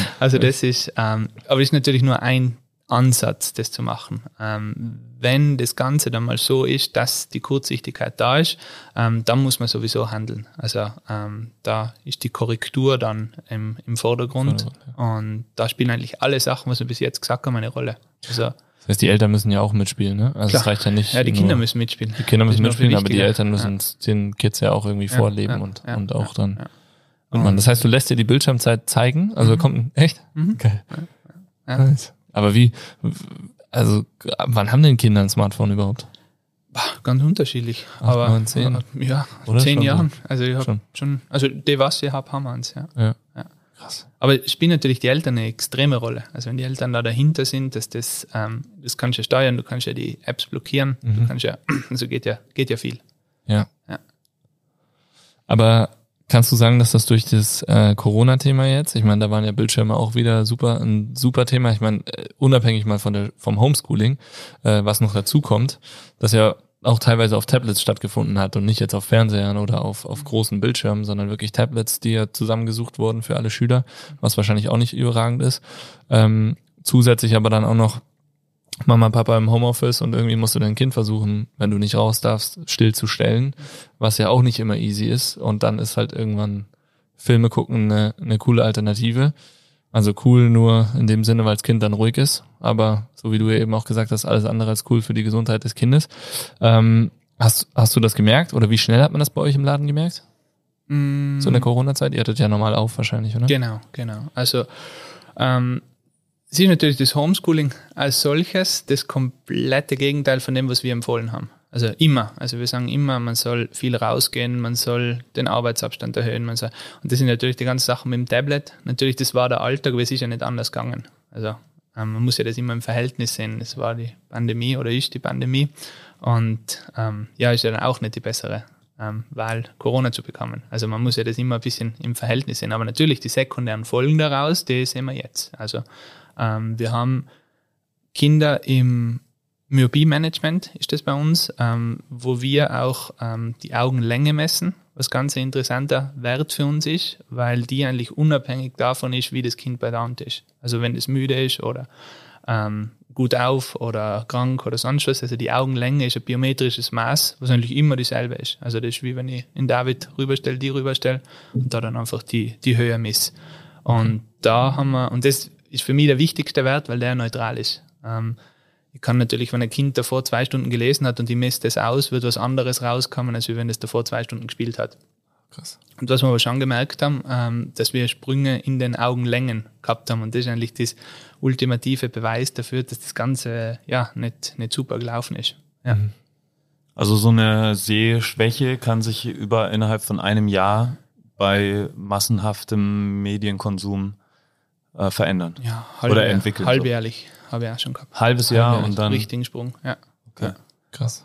[SPEAKER 2] also das ist, ähm, aber das ist natürlich nur ein Ansatz, das zu machen. Ähm, wenn das Ganze dann mal so ist, dass die Kurzsichtigkeit da ist, ähm, dann muss man sowieso handeln. Also ähm, da ist die Korrektur dann im, im Vordergrund, Vordergrund ja. und da spielen eigentlich alle Sachen, was wir bis jetzt gesagt haben, eine Rolle. Also
[SPEAKER 3] das heißt, die Eltern müssen ja auch mitspielen, ne? Also es reicht ja nicht.
[SPEAKER 2] Ja, die Kinder müssen mitspielen.
[SPEAKER 3] Die Kinder müssen mitspielen, aber die Eltern müssen ja. den Kids ja auch irgendwie vorleben und, und auch dann. Und man, das heißt, du lässt dir die Bildschirmzeit zeigen? Also mhm. kommt echt? Mhm. Geil. Nice. Aber wie, also wann haben denn Kinder ein Smartphone überhaupt?
[SPEAKER 2] Ganz unterschiedlich.
[SPEAKER 3] Acht, aber 9, 10.
[SPEAKER 2] ja, Oder zehn Jahren. Also ich habe schon. also die was ich habe, haben wir eins, ja.
[SPEAKER 3] ja.
[SPEAKER 2] Krass. Aber spielen natürlich die Eltern eine extreme Rolle. Also wenn die Eltern da dahinter sind, dass das, ähm, das kannst du ja steuern, du kannst ja die Apps blockieren, mhm. du kannst ja, also geht ja, geht ja viel.
[SPEAKER 3] Ja. ja. Aber kannst du sagen, dass das durch das äh, Corona-Thema jetzt, ich meine, da waren ja Bildschirme auch wieder super, ein super Thema. Ich meine, äh, unabhängig mal von der, vom Homeschooling, äh, was noch dazu kommt, dass ja auch teilweise auf Tablets stattgefunden hat und nicht jetzt auf Fernsehern oder auf, auf großen Bildschirmen, sondern wirklich Tablets, die ja zusammengesucht wurden für alle Schüler, was wahrscheinlich auch nicht überragend ist. Ähm, zusätzlich aber dann auch noch Mama, Papa im Homeoffice und irgendwie musst du dein Kind versuchen, wenn du nicht raus darfst, stillzustellen, was ja auch nicht immer easy ist. Und dann ist halt irgendwann Filme gucken eine, eine coole Alternative. Also cool nur in dem Sinne, weil das Kind dann ruhig ist, aber so wie du ja eben auch gesagt hast, alles andere als cool für die Gesundheit des Kindes. Ähm, hast, hast du das gemerkt oder wie schnell hat man das bei euch im Laden gemerkt? Mm. So in der Corona-Zeit? Ihr hattet ja normal auf wahrscheinlich, oder?
[SPEAKER 2] Genau, genau. Also ähm, es ist natürlich das Homeschooling als solches das komplette Gegenteil von dem, was wir empfohlen haben. Also immer. Also wir sagen immer, man soll viel rausgehen, man soll den Arbeitsabstand erhöhen. Man soll, und das sind natürlich die ganzen Sachen mit dem Tablet. Natürlich, das war der Alltag, aber es ist ja nicht anders gegangen. Also ähm, man muss ja das immer im Verhältnis sehen. Es war die Pandemie oder ist die Pandemie. Und ähm, ja, ist ja dann auch nicht die bessere ähm, Wahl, Corona zu bekommen. Also man muss ja das immer ein bisschen im Verhältnis sehen. Aber natürlich die sekundären Folgen daraus, die sehen wir jetzt. Also ähm, wir haben Kinder im Myopie-Management ist das bei uns, ähm, wo wir auch ähm, die Augenlänge messen, was ganz ein interessanter Wert für uns ist, weil die eigentlich unabhängig davon ist, wie das Kind bei der Hand ist. Also wenn es müde ist oder ähm, gut auf oder krank oder sonst was. Also die Augenlänge ist ein biometrisches Maß, was eigentlich immer dieselbe ist. Also das ist wie wenn ich in David rüberstelle, die rüberstelle und da dann einfach die, die Höhe miss. Und da haben wir, und das ist für mich der wichtigste Wert, weil der neutral ist. Ähm, ich kann natürlich, wenn ein Kind davor zwei Stunden gelesen hat und ich messe das aus, wird was anderes rauskommen, als wenn es davor zwei Stunden gespielt hat. Krass. Und was wir aber schon gemerkt haben, ähm, dass wir Sprünge in den Augenlängen gehabt haben. Und das ist eigentlich das ultimative Beweis dafür, dass das Ganze ja nicht, nicht super gelaufen ist. Ja. Mhm.
[SPEAKER 1] Also so eine Sehschwäche kann sich über innerhalb von einem Jahr bei massenhaftem Medienkonsum äh, verändern.
[SPEAKER 2] Ja, halb, oder entwickeln. Halbjährlich habe ich auch schon gehabt.
[SPEAKER 1] Halbes Jahr und dann.
[SPEAKER 2] Richtigen Sprung, ja.
[SPEAKER 1] Okay. Ja. Krass.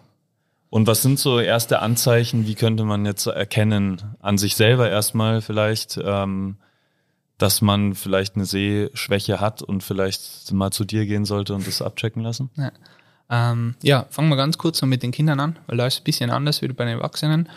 [SPEAKER 1] Und was sind so erste Anzeichen, wie könnte man jetzt erkennen, an sich selber erstmal vielleicht, ähm, dass man vielleicht eine Sehschwäche hat und vielleicht mal zu dir gehen sollte und das abchecken lassen?
[SPEAKER 2] Ja, ähm, ja fangen wir ganz kurz so mit den Kindern an, weil da ist es ein bisschen anders wie bei den Erwachsenen.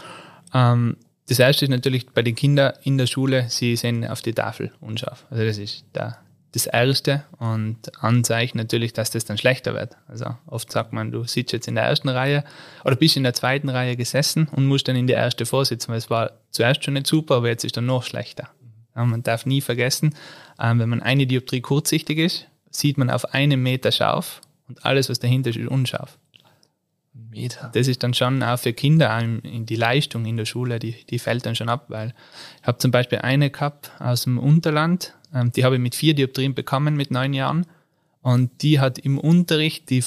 [SPEAKER 2] Ähm, das erste ist natürlich bei den Kindern in der Schule, sie sehen auf die Tafel unscharf. Also das ist der das Erste und Anzeichen natürlich, dass das dann schlechter wird. Also oft sagt man, du sitzt jetzt in der ersten Reihe oder bist in der zweiten Reihe gesessen und musst dann in die erste vorsitzen, weil es war zuerst schon nicht super, aber jetzt ist dann noch schlechter. Ja, man darf nie vergessen, ähm, wenn man eine Dioptrie kurzsichtig ist, sieht man auf einem Meter scharf und alles, was dahinter ist, ist unscharf. Meter. Das ist dann schon auch für Kinder in die Leistung in der Schule, die, die fällt dann schon ab, weil ich habe zum Beispiel eine gehabt aus dem Unterland, ähm, die habe ich mit vier Dioptrien bekommen mit neun Jahren. Und die hat im Unterricht die,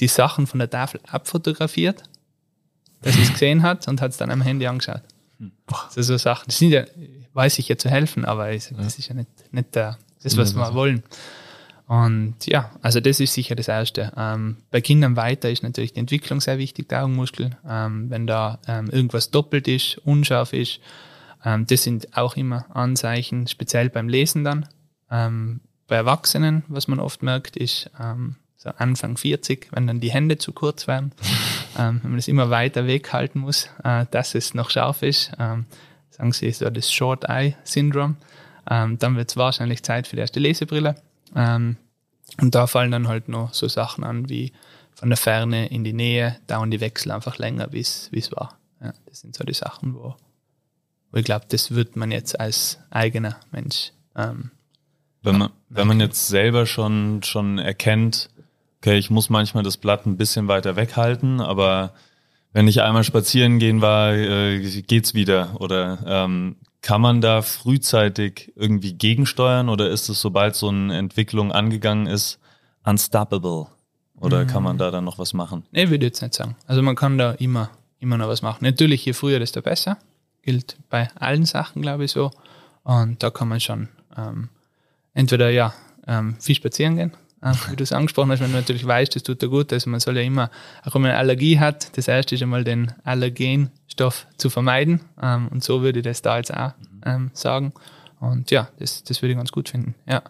[SPEAKER 2] die Sachen von der Tafel abfotografiert, dass sie es gesehen hat und hat es dann am Handy angeschaut. Hm. Das so Sachen. Das sind ja, weiß ich ja zu helfen, aber das ist ja nicht, nicht der, das, was wir wollen. Und ja, also das ist sicher das Erste. Ähm, bei Kindern weiter ist natürlich die Entwicklung sehr wichtig, der Augenmuskel. Ähm, wenn da ähm, irgendwas doppelt ist, unscharf ist, ähm, das sind auch immer Anzeichen, speziell beim Lesen dann. Ähm, bei Erwachsenen, was man oft merkt, ist ähm, so Anfang 40, wenn dann die Hände zu kurz werden, wenn man es immer weiter weghalten muss, äh, dass es noch scharf ist. Sagen sie so das Short Eye Syndrome. Dann wird es wahrscheinlich Zeit für die erste Lesebrille. Und da fallen dann halt noch so Sachen an wie von der Ferne in die Nähe, dauern die Wechsel einfach länger, wie es war. Ja, das sind so die Sachen, wo, und ich glaube, das wird man jetzt als eigener Mensch. Ähm,
[SPEAKER 1] wenn man, wenn man jetzt selber schon, schon erkennt, okay, ich muss manchmal das Blatt ein bisschen weiter weghalten, aber wenn ich einmal spazieren gehen war, äh, geht's wieder. Oder ähm, kann man da frühzeitig irgendwie gegensteuern oder ist es, sobald so eine Entwicklung angegangen ist, unstoppable? Oder mhm. kann man da dann noch was machen?
[SPEAKER 2] Nee, würde ich jetzt nicht sagen. Also man kann da immer, immer noch was machen. Natürlich, je früher, desto besser gilt bei allen Sachen, glaube ich, so. Und da kann man schon ähm, entweder ja ähm, viel spazieren gehen, wie du es angesprochen hast, wenn du natürlich weißt, das tut dir gut. Also man soll ja immer, auch wenn man eine Allergie hat, das erste ist einmal den Allergenstoff zu vermeiden. Ähm, und so würde ich das da jetzt auch ähm, sagen. Und ja, das, das würde ich ganz gut finden. Ja.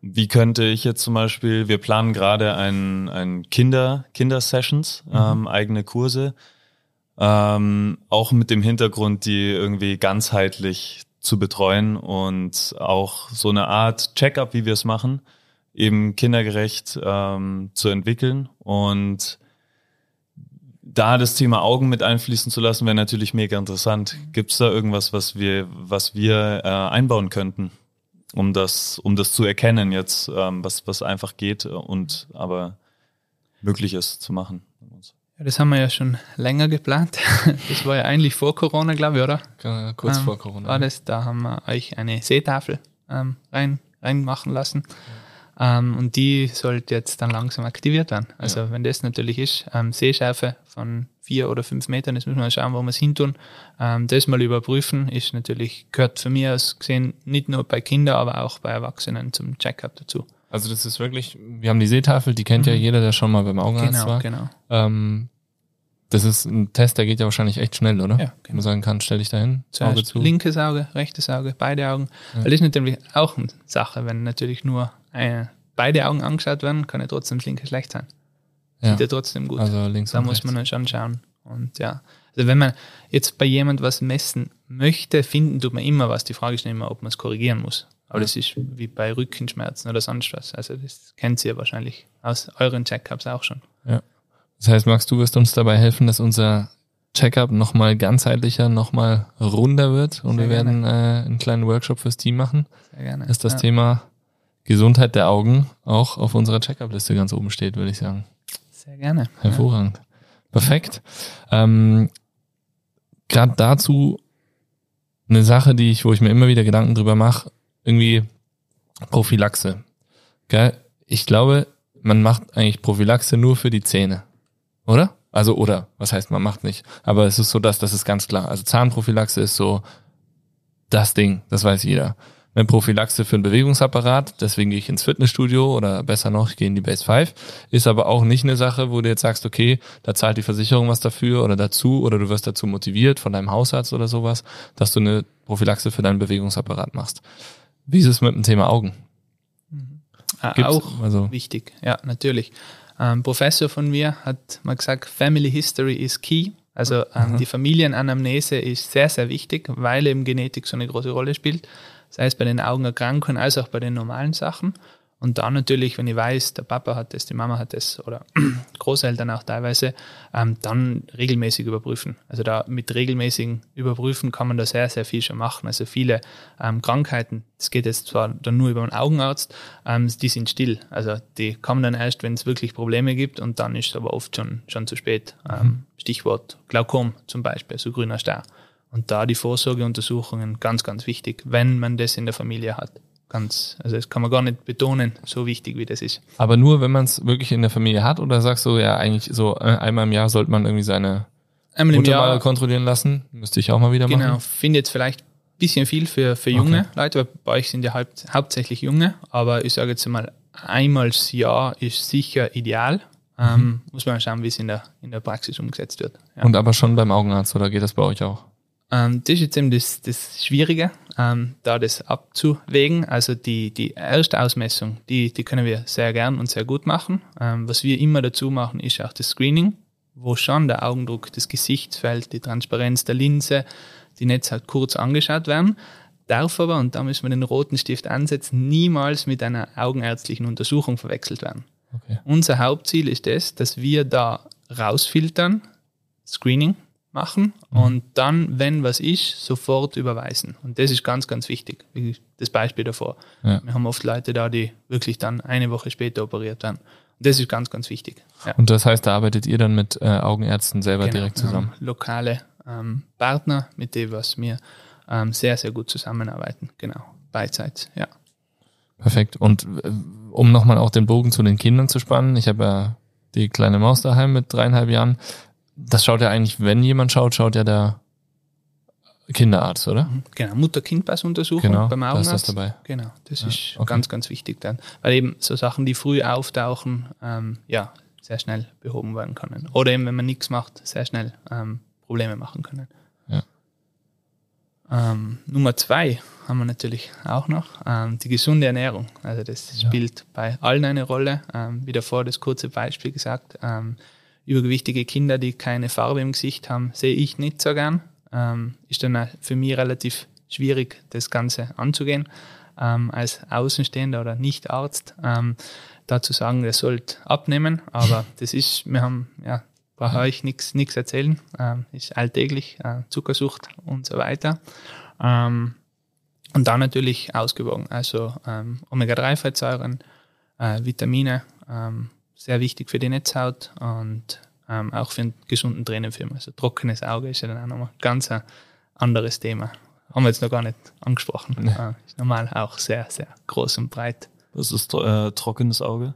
[SPEAKER 1] Wie könnte ich jetzt zum Beispiel, wir planen gerade ein, ein Kinder, Kindersessions, mhm. ähm, eigene Kurse. Ähm, auch mit dem Hintergrund, die irgendwie ganzheitlich zu betreuen und auch so eine Art Check-up, wie wir es machen, eben kindergerecht ähm, zu entwickeln und da das Thema Augen mit einfließen zu lassen, wäre natürlich mega interessant. Gibt es da irgendwas, was wir, was wir äh, einbauen könnten, um das, um das zu erkennen jetzt, ähm, was, was einfach geht und aber möglich ist zu machen?
[SPEAKER 2] Ja, das haben wir ja schon länger geplant. Das war ja eigentlich vor Corona, glaube ich, oder?
[SPEAKER 3] Ja, kurz ähm, vor Corona.
[SPEAKER 2] War das, da haben wir euch eine Seetafel ähm, rein, reinmachen lassen. Ähm, und die sollte jetzt dann langsam aktiviert werden. Also ja. wenn das natürlich ist, ähm, Sehschärfe von vier oder fünf Metern, das müssen wir schauen, wo wir es hin tun. Ähm, das mal überprüfen ist natürlich, gehört für mich aus gesehen nicht nur bei Kindern, aber auch bei Erwachsenen zum Checkup dazu.
[SPEAKER 3] Also das ist wirklich, wir haben die Sehtafel, die kennt mhm. ja jeder, der schon mal beim Augenarzt
[SPEAKER 2] genau,
[SPEAKER 3] war.
[SPEAKER 2] Genau,
[SPEAKER 3] ähm, das ist ein Test, der geht ja wahrscheinlich echt schnell, oder? Ja, genau. man sagen kann, stell dich dahin,
[SPEAKER 2] Zuerst Auge zu. Linkes Auge, rechtes Auge, beide Augen. Ja. Weil das ist natürlich auch eine Sache, wenn natürlich nur eine, beide Augen angeschaut werden, kann ja trotzdem das linke schlecht sein. Ja. Sieht ja trotzdem gut.
[SPEAKER 3] Also links
[SPEAKER 2] Da muss rechts. man dann schon schauen. Und ja, also wenn man jetzt bei jemand was messen möchte, finden tut man immer was. Die Frage ist nicht immer, ob man es korrigieren muss. Aber das ist wie bei Rückenschmerzen oder sonst was. Also das kennt ihr wahrscheinlich aus euren Checkups auch schon.
[SPEAKER 3] Ja. Das heißt, Max, du wirst uns dabei helfen, dass unser Checkup nochmal ganzheitlicher, nochmal runder wird und Sehr wir gerne. werden äh, einen kleinen Workshop fürs Team machen. Sehr gerne. Dass das ja. Thema Gesundheit der Augen auch auf unserer Checkup-Liste ganz oben steht, würde ich sagen.
[SPEAKER 2] Sehr gerne.
[SPEAKER 3] Hervorragend. Ja. Perfekt. Ähm, Gerade dazu eine Sache, die ich, wo ich mir immer wieder Gedanken drüber mache, irgendwie Prophylaxe. Gell? Ich glaube, man macht eigentlich Prophylaxe nur für die Zähne. Oder? Also, oder, was heißt, man macht nicht. Aber es ist so, dass das ist ganz klar. Also Zahnprophylaxe ist so das Ding, das weiß jeder. Eine Prophylaxe für einen Bewegungsapparat, deswegen gehe ich ins Fitnessstudio oder besser noch, ich gehe in die Base 5, ist aber auch nicht eine Sache, wo du jetzt sagst, okay, da zahlt die Versicherung was dafür oder dazu oder du wirst dazu motiviert von deinem Hausarzt oder sowas, dass du eine Prophylaxe für deinen Bewegungsapparat machst. Wie ist es mit dem Thema Augen?
[SPEAKER 2] Mhm. Gibt's, auch also wichtig, ja, natürlich. Ein Professor von mir hat mal gesagt, Family History is key. Also ähm, die Familienanamnese ist sehr, sehr wichtig, weil eben Genetik so eine große Rolle spielt. Sei es bei den Augenerkrankungen als auch bei den normalen Sachen. Und dann natürlich, wenn ich weiß, der Papa hat das, die Mama hat das oder Großeltern auch teilweise, ähm, dann regelmäßig überprüfen. Also da mit regelmäßigen Überprüfen kann man da sehr, sehr viel schon machen. Also viele ähm, Krankheiten, das geht jetzt zwar dann nur über einen Augenarzt, ähm, die sind still. Also die kommen dann erst, wenn es wirklich Probleme gibt und dann ist es aber oft schon, schon zu spät. Ähm, mhm. Stichwort Glaukom zum Beispiel, so grüner Star. Und da die Vorsorgeuntersuchungen ganz, ganz wichtig, wenn man das in der Familie hat ganz, also das kann man gar nicht betonen, so wichtig wie das ist.
[SPEAKER 3] Aber nur, wenn man es wirklich in der Familie hat oder sagst du, ja, eigentlich so äh, einmal im Jahr sollte man irgendwie seine einmal Mutter Jahr, mal kontrollieren lassen? Müsste ich auch mal wieder
[SPEAKER 2] genau,
[SPEAKER 3] machen.
[SPEAKER 2] Genau, finde jetzt vielleicht ein bisschen viel für, für junge okay. Leute, weil bei euch sind ja haupt, hauptsächlich junge, aber ich sage jetzt mal, einmal das Jahr ist sicher ideal. Ähm, mhm. muss man schauen, wie es in der, in der Praxis umgesetzt wird.
[SPEAKER 3] Ja. Und aber schon beim Augenarzt oder geht das bei euch auch?
[SPEAKER 2] Ähm, das ist jetzt eben das, das Schwierige, ähm, da das abzuwägen. Also die, die erste Ausmessung, die, die können wir sehr gern und sehr gut machen. Ähm, was wir immer dazu machen, ist auch das Screening, wo schon der Augendruck, das Gesichtsfeld, die Transparenz der Linse, die Netzhaut kurz angeschaut werden. Darf aber, und da müssen wir den roten Stift ansetzen, niemals mit einer augenärztlichen Untersuchung verwechselt werden. Okay. Unser Hauptziel ist es, dass wir da rausfiltern, Screening, machen mhm. und dann, wenn was ist, sofort überweisen. Und das ist ganz, ganz wichtig, wie das Beispiel davor. Ja. Wir haben oft Leute da, die wirklich dann eine Woche später operiert werden. Und das ist ganz, ganz wichtig.
[SPEAKER 3] Ja. Und das heißt, da arbeitet ihr dann mit äh, Augenärzten selber genau, direkt zusammen?
[SPEAKER 2] lokale ähm, Partner, mit denen was wir ähm, sehr, sehr gut zusammenarbeiten. Genau, beidseits, ja.
[SPEAKER 3] Perfekt. Und äh, um nochmal auch den Bogen zu den Kindern zu spannen, ich habe ja die kleine Maus daheim mit dreieinhalb Jahren das schaut ja eigentlich, wenn jemand schaut, schaut ja der Kinderarzt, oder? Mhm.
[SPEAKER 2] Genau, Mutter-Kind-Pass-Untersuchung
[SPEAKER 3] genau, beim Augenarzt. Da ist das dabei.
[SPEAKER 2] Genau, das ja, ist okay. ganz, ganz wichtig dann. Weil eben so Sachen, die früh auftauchen, ähm, ja, sehr schnell behoben werden können. Oder eben, wenn man nichts macht, sehr schnell ähm, Probleme machen können. Ja. Ähm, Nummer zwei haben wir natürlich auch noch, ähm, die gesunde Ernährung. Also das ja. spielt bei allen eine Rolle. Ähm, wie davor das kurze Beispiel gesagt, ähm, übergewichtige Kinder, die keine Farbe im Gesicht haben, sehe ich nicht so gern. Ähm, ist dann für mich relativ schwierig, das Ganze anzugehen. Ähm, als Außenstehender oder Nicht-Arzt ähm, dazu sagen, ihr sollt abnehmen, aber das ist, wir haben, ja, brauche ich nichts nichts erzählen, ähm, ist alltäglich, äh, Zuckersucht und so weiter. Ähm, und dann natürlich ausgewogen, also ähm, Omega-3-Fettsäuren, äh, Vitamine, ähm, sehr wichtig für die Netzhaut und ähm, auch für einen gesunden Tränenfilm. Also trockenes Auge ist ja dann auch nochmal ganz ein anderes Thema. Haben wir jetzt noch gar nicht angesprochen. Nee. Äh, ist normal auch sehr, sehr groß und breit.
[SPEAKER 1] Was ist äh, trockenes Auge?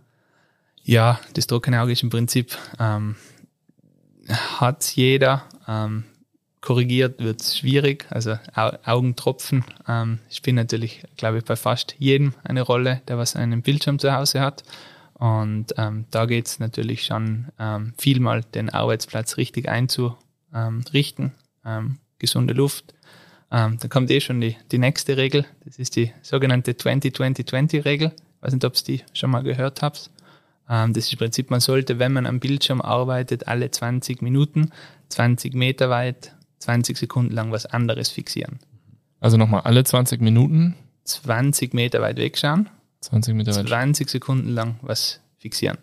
[SPEAKER 2] Ja, das trockene Auge ist im Prinzip, ähm, hat jeder. Ähm, korrigiert wird es schwierig, also Au Augentropfen ähm, spielen natürlich, glaube ich, bei fast jedem eine Rolle, der was einen Bildschirm zu Hause hat. Und ähm, da geht es natürlich schon ähm, viel mal den Arbeitsplatz richtig einzurichten, ähm, gesunde Luft. Ähm, da kommt eh schon die, die nächste Regel, das ist die sogenannte 20-20-20-Regel. Ich weiß nicht, ob ihr die schon mal gehört habt. Ähm, das ist im Prinzip, man sollte, wenn man am Bildschirm arbeitet, alle 20 Minuten 20 Meter weit 20 Sekunden lang was anderes fixieren.
[SPEAKER 3] Also nochmal alle 20 Minuten?
[SPEAKER 2] 20 Meter weit wegschauen.
[SPEAKER 3] 20 Meter weit.
[SPEAKER 2] 20 Sekunden lang was fixieren.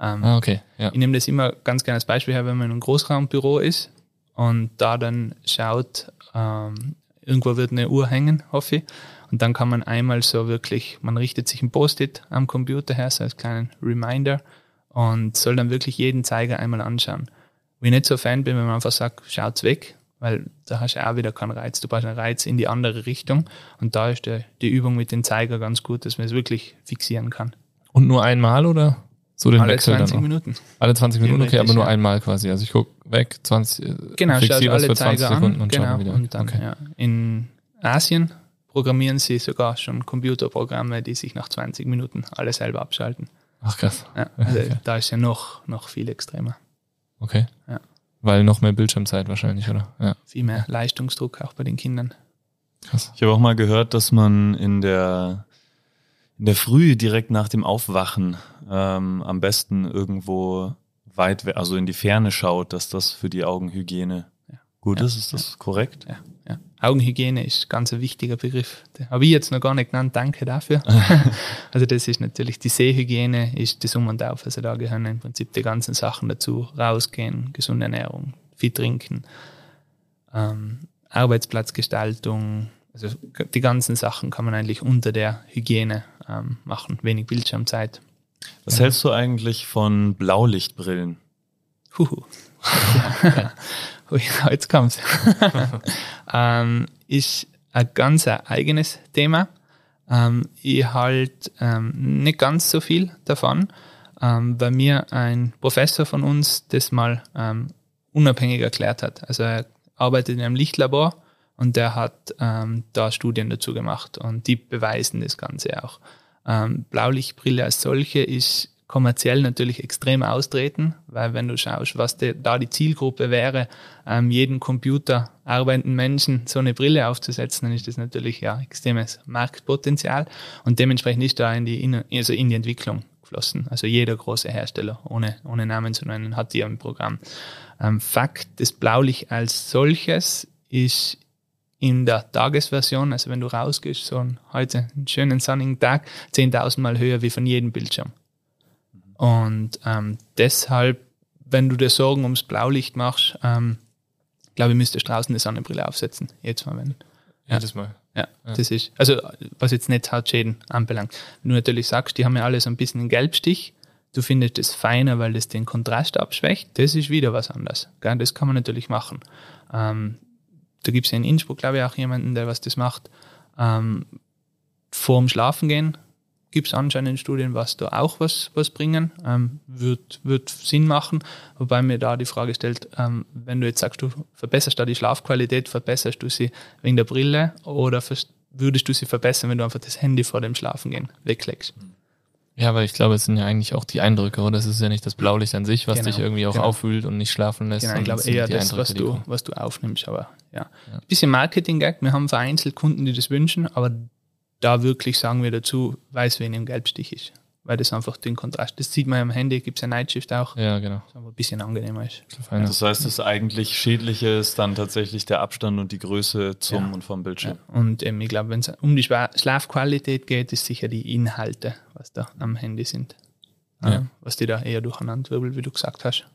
[SPEAKER 3] Ähm, ah, okay.
[SPEAKER 2] Ja. Ich nehme das immer ganz gerne als Beispiel her, wenn man in einem Großraumbüro ist und da dann schaut, ähm, irgendwo wird eine Uhr hängen, hoffe ich. Und dann kann man einmal so wirklich, man richtet sich ein Post-it am Computer her, so als kleinen Reminder und soll dann wirklich jeden Zeiger einmal anschauen. Wo ich nicht so Fan bin, wenn man einfach sagt, schaut's weg, weil da hast du auch wieder keinen Reiz. Du brauchst einen Reiz in die andere Richtung und da ist der, die Übung mit dem Zeiger ganz gut, dass man es wirklich fixieren kann.
[SPEAKER 3] Und nur einmal oder? So den
[SPEAKER 2] Alle
[SPEAKER 3] Wechsel
[SPEAKER 2] 20 dann Minuten.
[SPEAKER 3] Alle 20 Minuten, okay, aber nur ja. einmal quasi. Also ich gucke weg, 20, äh,
[SPEAKER 2] genau, fixiere alle für 20 Zeiger
[SPEAKER 3] Sekunden
[SPEAKER 2] an,
[SPEAKER 3] und
[SPEAKER 2] genau,
[SPEAKER 3] wieder.
[SPEAKER 2] Und dann, okay. ja. In Asien programmieren sie sogar schon Computerprogramme, die sich nach 20 Minuten alle selber abschalten.
[SPEAKER 3] Ach krass.
[SPEAKER 2] Ja, also okay. Da ist ja noch, noch viel extremer.
[SPEAKER 3] Okay. Ja. Weil noch mehr Bildschirmzeit wahrscheinlich, oder?
[SPEAKER 2] Ja. Viel mehr Leistungsdruck auch bei den Kindern.
[SPEAKER 1] Krass. Ich habe auch mal gehört, dass man in der in der Früh direkt nach dem Aufwachen ähm, am besten irgendwo weit, also in die Ferne schaut, dass das für die Augenhygiene ja. gut ja. ist. Ist das korrekt?
[SPEAKER 2] Ja. ja. Augenhygiene ist ganz ein wichtiger Begriff. Den habe ich jetzt noch gar nicht genannt. Danke dafür. also das ist natürlich die Sehhygiene, ist das Um und Auf. Also da gehören im Prinzip die ganzen Sachen dazu. Rausgehen, gesunde Ernährung, viel trinken, ähm, Arbeitsplatzgestaltung. Also die ganzen Sachen kann man eigentlich unter der Hygiene ähm, machen. Wenig Bildschirmzeit.
[SPEAKER 1] Was ja. hältst du eigentlich von Blaulichtbrillen?
[SPEAKER 2] Huhu. ja. Ui, jetzt kommt's. ähm, ist ein ganz eigenes Thema. Ähm, ich halte ähm, nicht ganz so viel davon, ähm, weil mir ein Professor von uns das mal ähm, unabhängig erklärt hat. Also er arbeitet in einem Lichtlabor und der hat ähm, da Studien dazu gemacht und die beweisen das Ganze auch. Blaulichtbrille als solche ist kommerziell natürlich extrem austreten, weil wenn du schaust, was de, da die Zielgruppe wäre, ähm, jeden Computer arbeitenden Menschen so eine Brille aufzusetzen, dann ist das natürlich ja extremes Marktpotenzial und dementsprechend ist da in die, also in die Entwicklung geflossen. Also jeder große Hersteller, ohne, ohne Namen zu nennen, hat die im Programm. Ähm, Fakt, das Blaulicht als solches ist in der Tagesversion, also wenn du rausgehst, so ein, heute einen schönen sonnigen Tag, 10.000 Mal höher wie von jedem Bildschirm. Und ähm, deshalb, wenn du dir Sorgen ums Blaulicht machst, ähm, glaube ich, müsstest du draußen eine Sonnenbrille aufsetzen. Jetzt mal, wenn.
[SPEAKER 3] Ja. Jedes Mal.
[SPEAKER 2] Ja, ja, das ist, also was jetzt nicht Hautschäden anbelangt. Wenn du natürlich sagst, die haben ja alle so ein bisschen einen Gelbstich, du findest das feiner, weil das den Kontrast abschwächt, das ist wieder was anderes. Gell? Das kann man natürlich machen. Ähm, da gibt es ja in Innsbruck, glaube ich, auch jemanden, der was das macht. Ähm, vorm Schlafen gehen gibt es anscheinend Studien, was da auch was, was bringen, ähm, wird, wird Sinn machen. Wobei mir da die Frage stellt, ähm, wenn du jetzt sagst, du verbesserst da die Schlafqualität, verbesserst du sie wegen der Brille oder würdest du sie verbessern, wenn du einfach das Handy vor dem Schlafengehen weglegst?
[SPEAKER 3] Ja, aber ich glaube, es sind ja eigentlich auch die Eindrücke, oder? Es ist ja nicht das Blaulicht an sich, was genau, dich irgendwie auch genau. aufwühlt und nicht schlafen lässt.
[SPEAKER 2] Genau, ich glaube eher das, was du, was du aufnimmst, aber ja. ja. Bisschen Marketing-Gag, wir haben vereinzelt Kunden, die das wünschen, aber da wirklich sagen wir dazu, weiß, wen im Gelbstich ist. Weil das einfach den Kontrast, das sieht man ja am Handy, gibt es ja Nightshift auch.
[SPEAKER 3] Ja, genau.
[SPEAKER 2] Das ein bisschen angenehmer ist.
[SPEAKER 1] Das heißt, das eigentlich Schädliche ist dann tatsächlich der Abstand und die Größe zum ja. und vom Bildschirm.
[SPEAKER 2] Ja. Und ähm, ich glaube, wenn es um die Schlafqualität geht, ist sicher die Inhalte, was da am Handy sind. Ja. Ähm, was die da eher durcheinander wirbelt, wie du gesagt hast.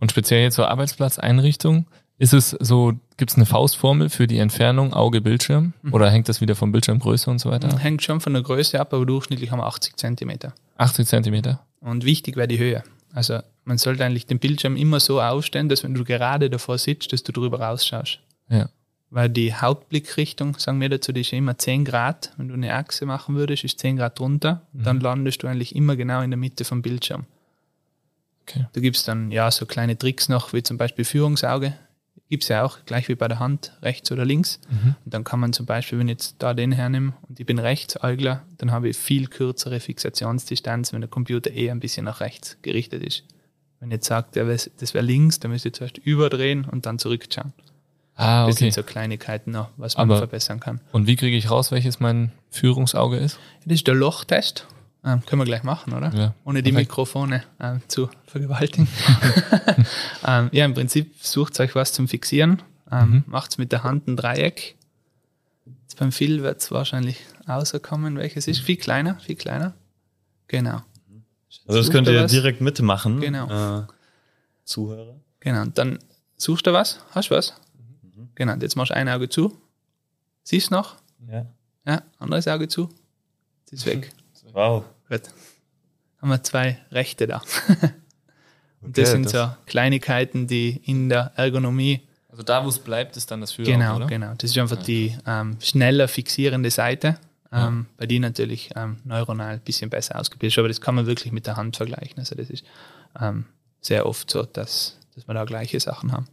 [SPEAKER 3] Und speziell jetzt zur Arbeitsplatzeinrichtung, ist es so, gibt es eine Faustformel für die Entfernung Auge-Bildschirm? Mhm. Oder hängt das wieder von Bildschirmgröße und so weiter?
[SPEAKER 2] Mhm, hängt schon von der Größe ab, aber durchschnittlich haben wir 80 Zentimeter.
[SPEAKER 3] 80 Zentimeter.
[SPEAKER 2] Und wichtig wäre die Höhe. Also man sollte eigentlich den Bildschirm immer so aufstellen, dass wenn du gerade davor sitzt, dass du drüber rausschaust.
[SPEAKER 3] Ja.
[SPEAKER 2] weil die Hauptblickrichtung, sagen wir dazu, die ist immer 10 Grad. Wenn du eine Achse machen würdest, ist 10 Grad drunter. Dann landest du eigentlich immer genau in der Mitte vom Bildschirm.
[SPEAKER 3] Okay.
[SPEAKER 2] Da gibt's dann ja so kleine Tricks noch, wie zum Beispiel Führungsauge. Gibt's ja auch, gleich wie bei der Hand, rechts oder links. Und dann kann man zum Beispiel, wenn ich jetzt da den hernehme und ich bin Rechtsäugler, dann habe ich viel kürzere Fixationsdistanz, wenn der Computer eher ein bisschen nach rechts gerichtet ist. Wenn ich jetzt sagt, das wäre links, dann müsste ich zuerst überdrehen und dann zurückschauen.
[SPEAKER 3] Ah,
[SPEAKER 2] Das
[SPEAKER 3] okay.
[SPEAKER 2] sind so Kleinigkeiten noch, was man
[SPEAKER 3] Aber-
[SPEAKER 2] verbessern kann.
[SPEAKER 3] Und wie kriege ich raus, welches mein Führungsauge ist?
[SPEAKER 2] Das ist der Lochtest. Ähm, können wir gleich machen, oder?
[SPEAKER 3] Ja,
[SPEAKER 2] Ohne die
[SPEAKER 3] perfekt.
[SPEAKER 2] Mikrofone ähm, zu vergewaltigen. ähm, ja, im Prinzip sucht euch was zum Fixieren. Ähm,
[SPEAKER 3] Mhm.
[SPEAKER 2] Macht's mit der Hand ein Dreieck. Jetzt beim Phil wird es wahrscheinlich rauskommen, welches ist. Viel kleiner, viel kleiner. Genau.
[SPEAKER 1] Also das
[SPEAKER 2] Sucht
[SPEAKER 1] könnt
[SPEAKER 2] ihr was?
[SPEAKER 1] direkt mitmachen.
[SPEAKER 2] Genau.
[SPEAKER 1] Äh, Zuhörer.
[SPEAKER 2] Genau. Und dann suchst du was. Hast du was?
[SPEAKER 3] Mhm.
[SPEAKER 2] Genau. Und jetzt machst du ein Auge zu. Siehst du noch?
[SPEAKER 1] Ja.
[SPEAKER 2] Ja, anderes Auge zu. Jetzt ist weg.
[SPEAKER 1] Wow.
[SPEAKER 2] Gut. Haben wir zwei Rechte da. Und
[SPEAKER 1] Okay,
[SPEAKER 2] das sind
[SPEAKER 1] das-
[SPEAKER 2] so Kleinigkeiten, die in der Ergonomie,
[SPEAKER 3] Also da, wo es bleibt, ist dann das Führungsauge,
[SPEAKER 2] genau,
[SPEAKER 3] oder?
[SPEAKER 2] genau. Das ist einfach die ähm, schneller fixierende Seite, ähm, bei die natürlich ähm, neuronal ein bisschen besser ausgebildet ist. Aber das kann man wirklich mit der Hand vergleichen. Also das ist ähm, sehr oft so, dass, dass wir da gleiche Sachen haben.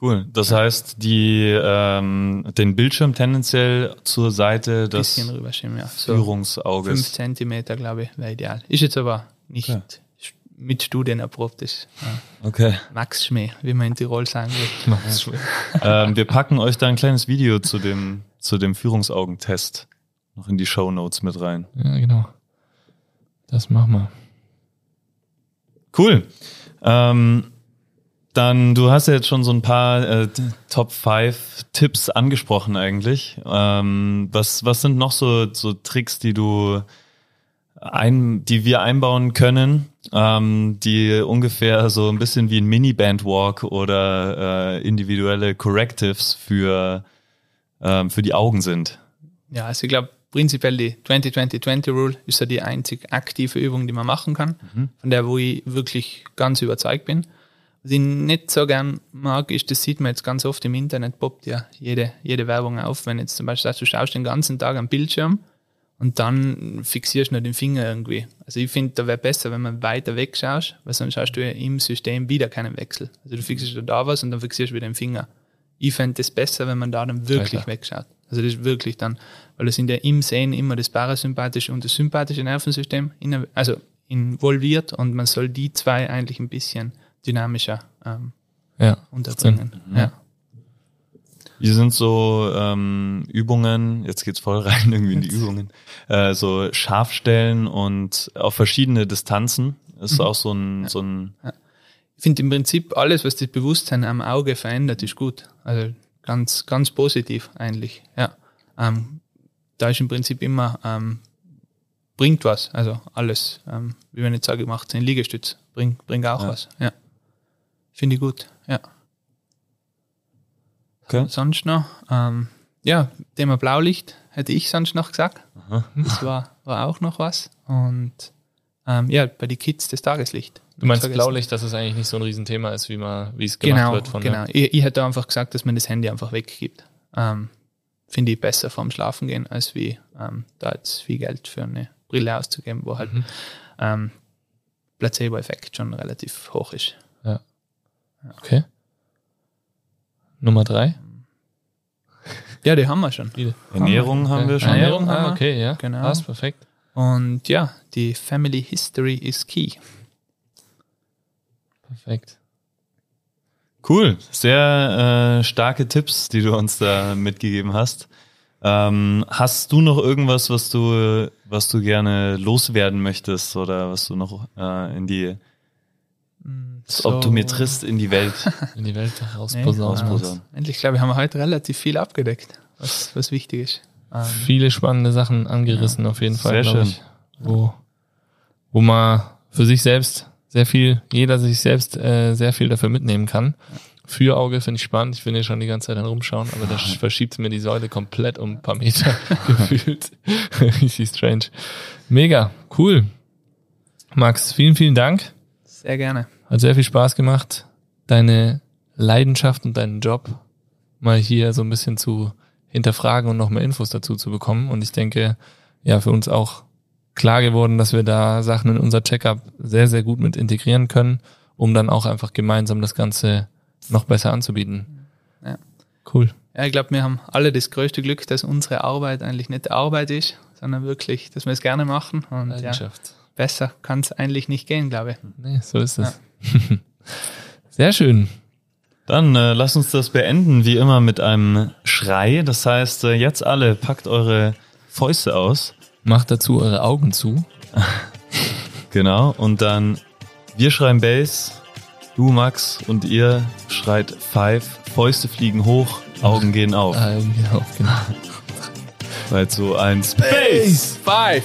[SPEAKER 1] Cool. Das heißt, die ähm, den Bildschirm tendenziell zur Seite des
[SPEAKER 2] bisschen rüberschieben, ja. So
[SPEAKER 1] Führungsauges.
[SPEAKER 2] fünf Zentimeter, glaube ich, wäre ideal. Ist jetzt aber nicht
[SPEAKER 1] Okay.
[SPEAKER 2] mit Studien erprobt. Ist äh,
[SPEAKER 1] Okay.
[SPEAKER 2] Max Schmäh, wie man in Tirol sagen würde.
[SPEAKER 1] ähm, wir packen euch da ein kleines Video zu dem zu dem Führungsaugentest noch in die Show Notes mit rein.
[SPEAKER 3] Ja, genau. Das machen wir.
[SPEAKER 1] Cool. Ähm, dann, du hast ja jetzt schon so ein paar äh, Top 5 Tipps angesprochen eigentlich. Ähm, was, was sind noch so, so Tricks, die du ein, die wir einbauen können, ähm, die ungefähr so ein bisschen wie ein Mini-Bandwalk oder äh, individuelle Correctives für, ähm, für die Augen sind?
[SPEAKER 2] Ja, also ich glaube, prinzipiell die 20-20-20-Rule ist ja die einzig aktive Übung, die man machen kann, von der, wo ich wirklich ganz überzeugt bin. Was ich nicht so gern mag, ist, das sieht man jetzt ganz oft im Internet, poppt ja jede, jede Werbung auf, wenn jetzt zum Beispiel sagst, du schaust den ganzen Tag am Bildschirm und dann fixierst du nur den Finger irgendwie. Also ich finde, da wäre besser, wenn man weiter weg schaust, weil sonst hast du ja im System wieder keinen Wechsel. Also du fixierst da was und dann fixierst du wieder den Finger. Ich fände es besser, wenn man da dann wirklich
[SPEAKER 3] Weiter.
[SPEAKER 2] wegschaut. Also das ist wirklich dann, weil es sind ja im Sehen immer das parasympathische und das sympathische Nervensystem inner- also involviert und man soll die zwei eigentlich ein bisschen dynamischer ähm,
[SPEAKER 3] Ja.
[SPEAKER 2] unterbringen. Ja.
[SPEAKER 1] Wie sind so ähm, Übungen, jetzt geht's voll rein irgendwie in die Übungen, äh, so Scharfstellen und auf verschiedene Distanzen ist auch so ein, so ein
[SPEAKER 2] Ich finde im Prinzip alles, was das Bewusstsein am Auge verändert, ist gut. Also ganz, ganz positiv eigentlich. Ja. Ähm, da ist im Prinzip immer ähm, bringt was. Also alles, ähm, wie wenn ich jetzt sage, macht einen Liegestütz, bringt, bringt auch
[SPEAKER 1] Ja.
[SPEAKER 2] was. Ja. Finde ich gut. Ja.
[SPEAKER 1] Okay.
[SPEAKER 2] Sonst noch, ähm, ja, Thema Blaulicht hätte ich sonst noch gesagt. Das war, war auch noch was. Und ähm, ja, bei den Kids das Tageslicht.
[SPEAKER 3] Du meinst
[SPEAKER 2] Vergessen.
[SPEAKER 3] Blaulicht, dass es eigentlich nicht so ein Riesenthema ist, wie man, wie es gemacht
[SPEAKER 2] Genau,
[SPEAKER 3] wird von
[SPEAKER 2] genau. Ich, ich hätte einfach gesagt, dass man das Handy einfach weggibt. Ähm, Finde ich besser vorm Schlafen gehen, als wie ähm, da jetzt viel Geld für eine Brille auszugeben, wo halt
[SPEAKER 3] Mhm.
[SPEAKER 2] ähm, Placebo-Effekt schon relativ hoch ist.
[SPEAKER 3] Okay. Nummer drei.
[SPEAKER 2] Ja, die haben wir schon.
[SPEAKER 1] Ernährung haben wir schon.
[SPEAKER 2] Ernährung haben
[SPEAKER 3] ah,
[SPEAKER 2] wir.
[SPEAKER 3] okay, ja.
[SPEAKER 2] Genau.
[SPEAKER 3] Passt, perfekt.
[SPEAKER 2] Und ja, die Family History is key.
[SPEAKER 3] Perfekt.
[SPEAKER 1] Cool, sehr äh, starke Tipps, die du uns da mitgegeben hast. Ähm, hast du noch irgendwas, was du, was du gerne loswerden möchtest oder was du noch äh, in die als Optometrist in die Welt
[SPEAKER 3] In die Welt
[SPEAKER 2] Nee,
[SPEAKER 3] rausposaunen.
[SPEAKER 1] rausposaunen?
[SPEAKER 2] Endlich, glaube ich, haben wir heute relativ viel abgedeckt, was, was wichtig ist. Ähm,
[SPEAKER 3] Viele spannende Sachen angerissen, auf jeden Fall,
[SPEAKER 1] Sehr
[SPEAKER 3] glaube
[SPEAKER 1] schön.
[SPEAKER 3] ich. Wo, wo man für sich selbst sehr viel, jeder sich selbst äh, sehr viel dafür mitnehmen kann. Für Auge finde ich spannend. Ich bin hier schon die ganze Zeit am Rumschauen, aber da verschiebt mir die Säule komplett um ein paar Meter gefühlt. Richtig strange. Mega, cool. Max, vielen, vielen Dank.
[SPEAKER 2] sehr gerne.
[SPEAKER 3] Hat sehr viel Spaß gemacht, deine Leidenschaft und deinen Job mal hier so ein bisschen zu hinterfragen und noch mehr Infos dazu zu bekommen. Und ich denke, ja, für uns auch klar geworden, dass wir da Sachen in unser Checkup sehr, sehr gut mit integrieren können, um dann auch einfach gemeinsam das Ganze noch besser anzubieten.
[SPEAKER 2] Ja.
[SPEAKER 3] Cool.
[SPEAKER 2] Ja, ich glaube, wir haben alle das größte Glück, dass unsere Arbeit eigentlich nicht Arbeit ist, sondern wirklich, dass wir es gerne machen. Und ja,
[SPEAKER 3] Leidenschaft.
[SPEAKER 2] besser kann es eigentlich nicht gehen, glaube ich.
[SPEAKER 3] Nee, so ist es. Sehr schön.
[SPEAKER 1] Dann äh, lasst uns das beenden, wie immer, mit einem Schrei. Das heißt, äh, jetzt alle packt eure Fäuste aus.
[SPEAKER 3] Macht dazu eure Augen zu.
[SPEAKER 1] Genau. Und dann wir schreien Bass, du Max und ihr schreit Five. Fäuste fliegen hoch, Augen gehen auf.
[SPEAKER 3] Augen gehen auf, genau.
[SPEAKER 1] Weil so ein Space.
[SPEAKER 2] Five!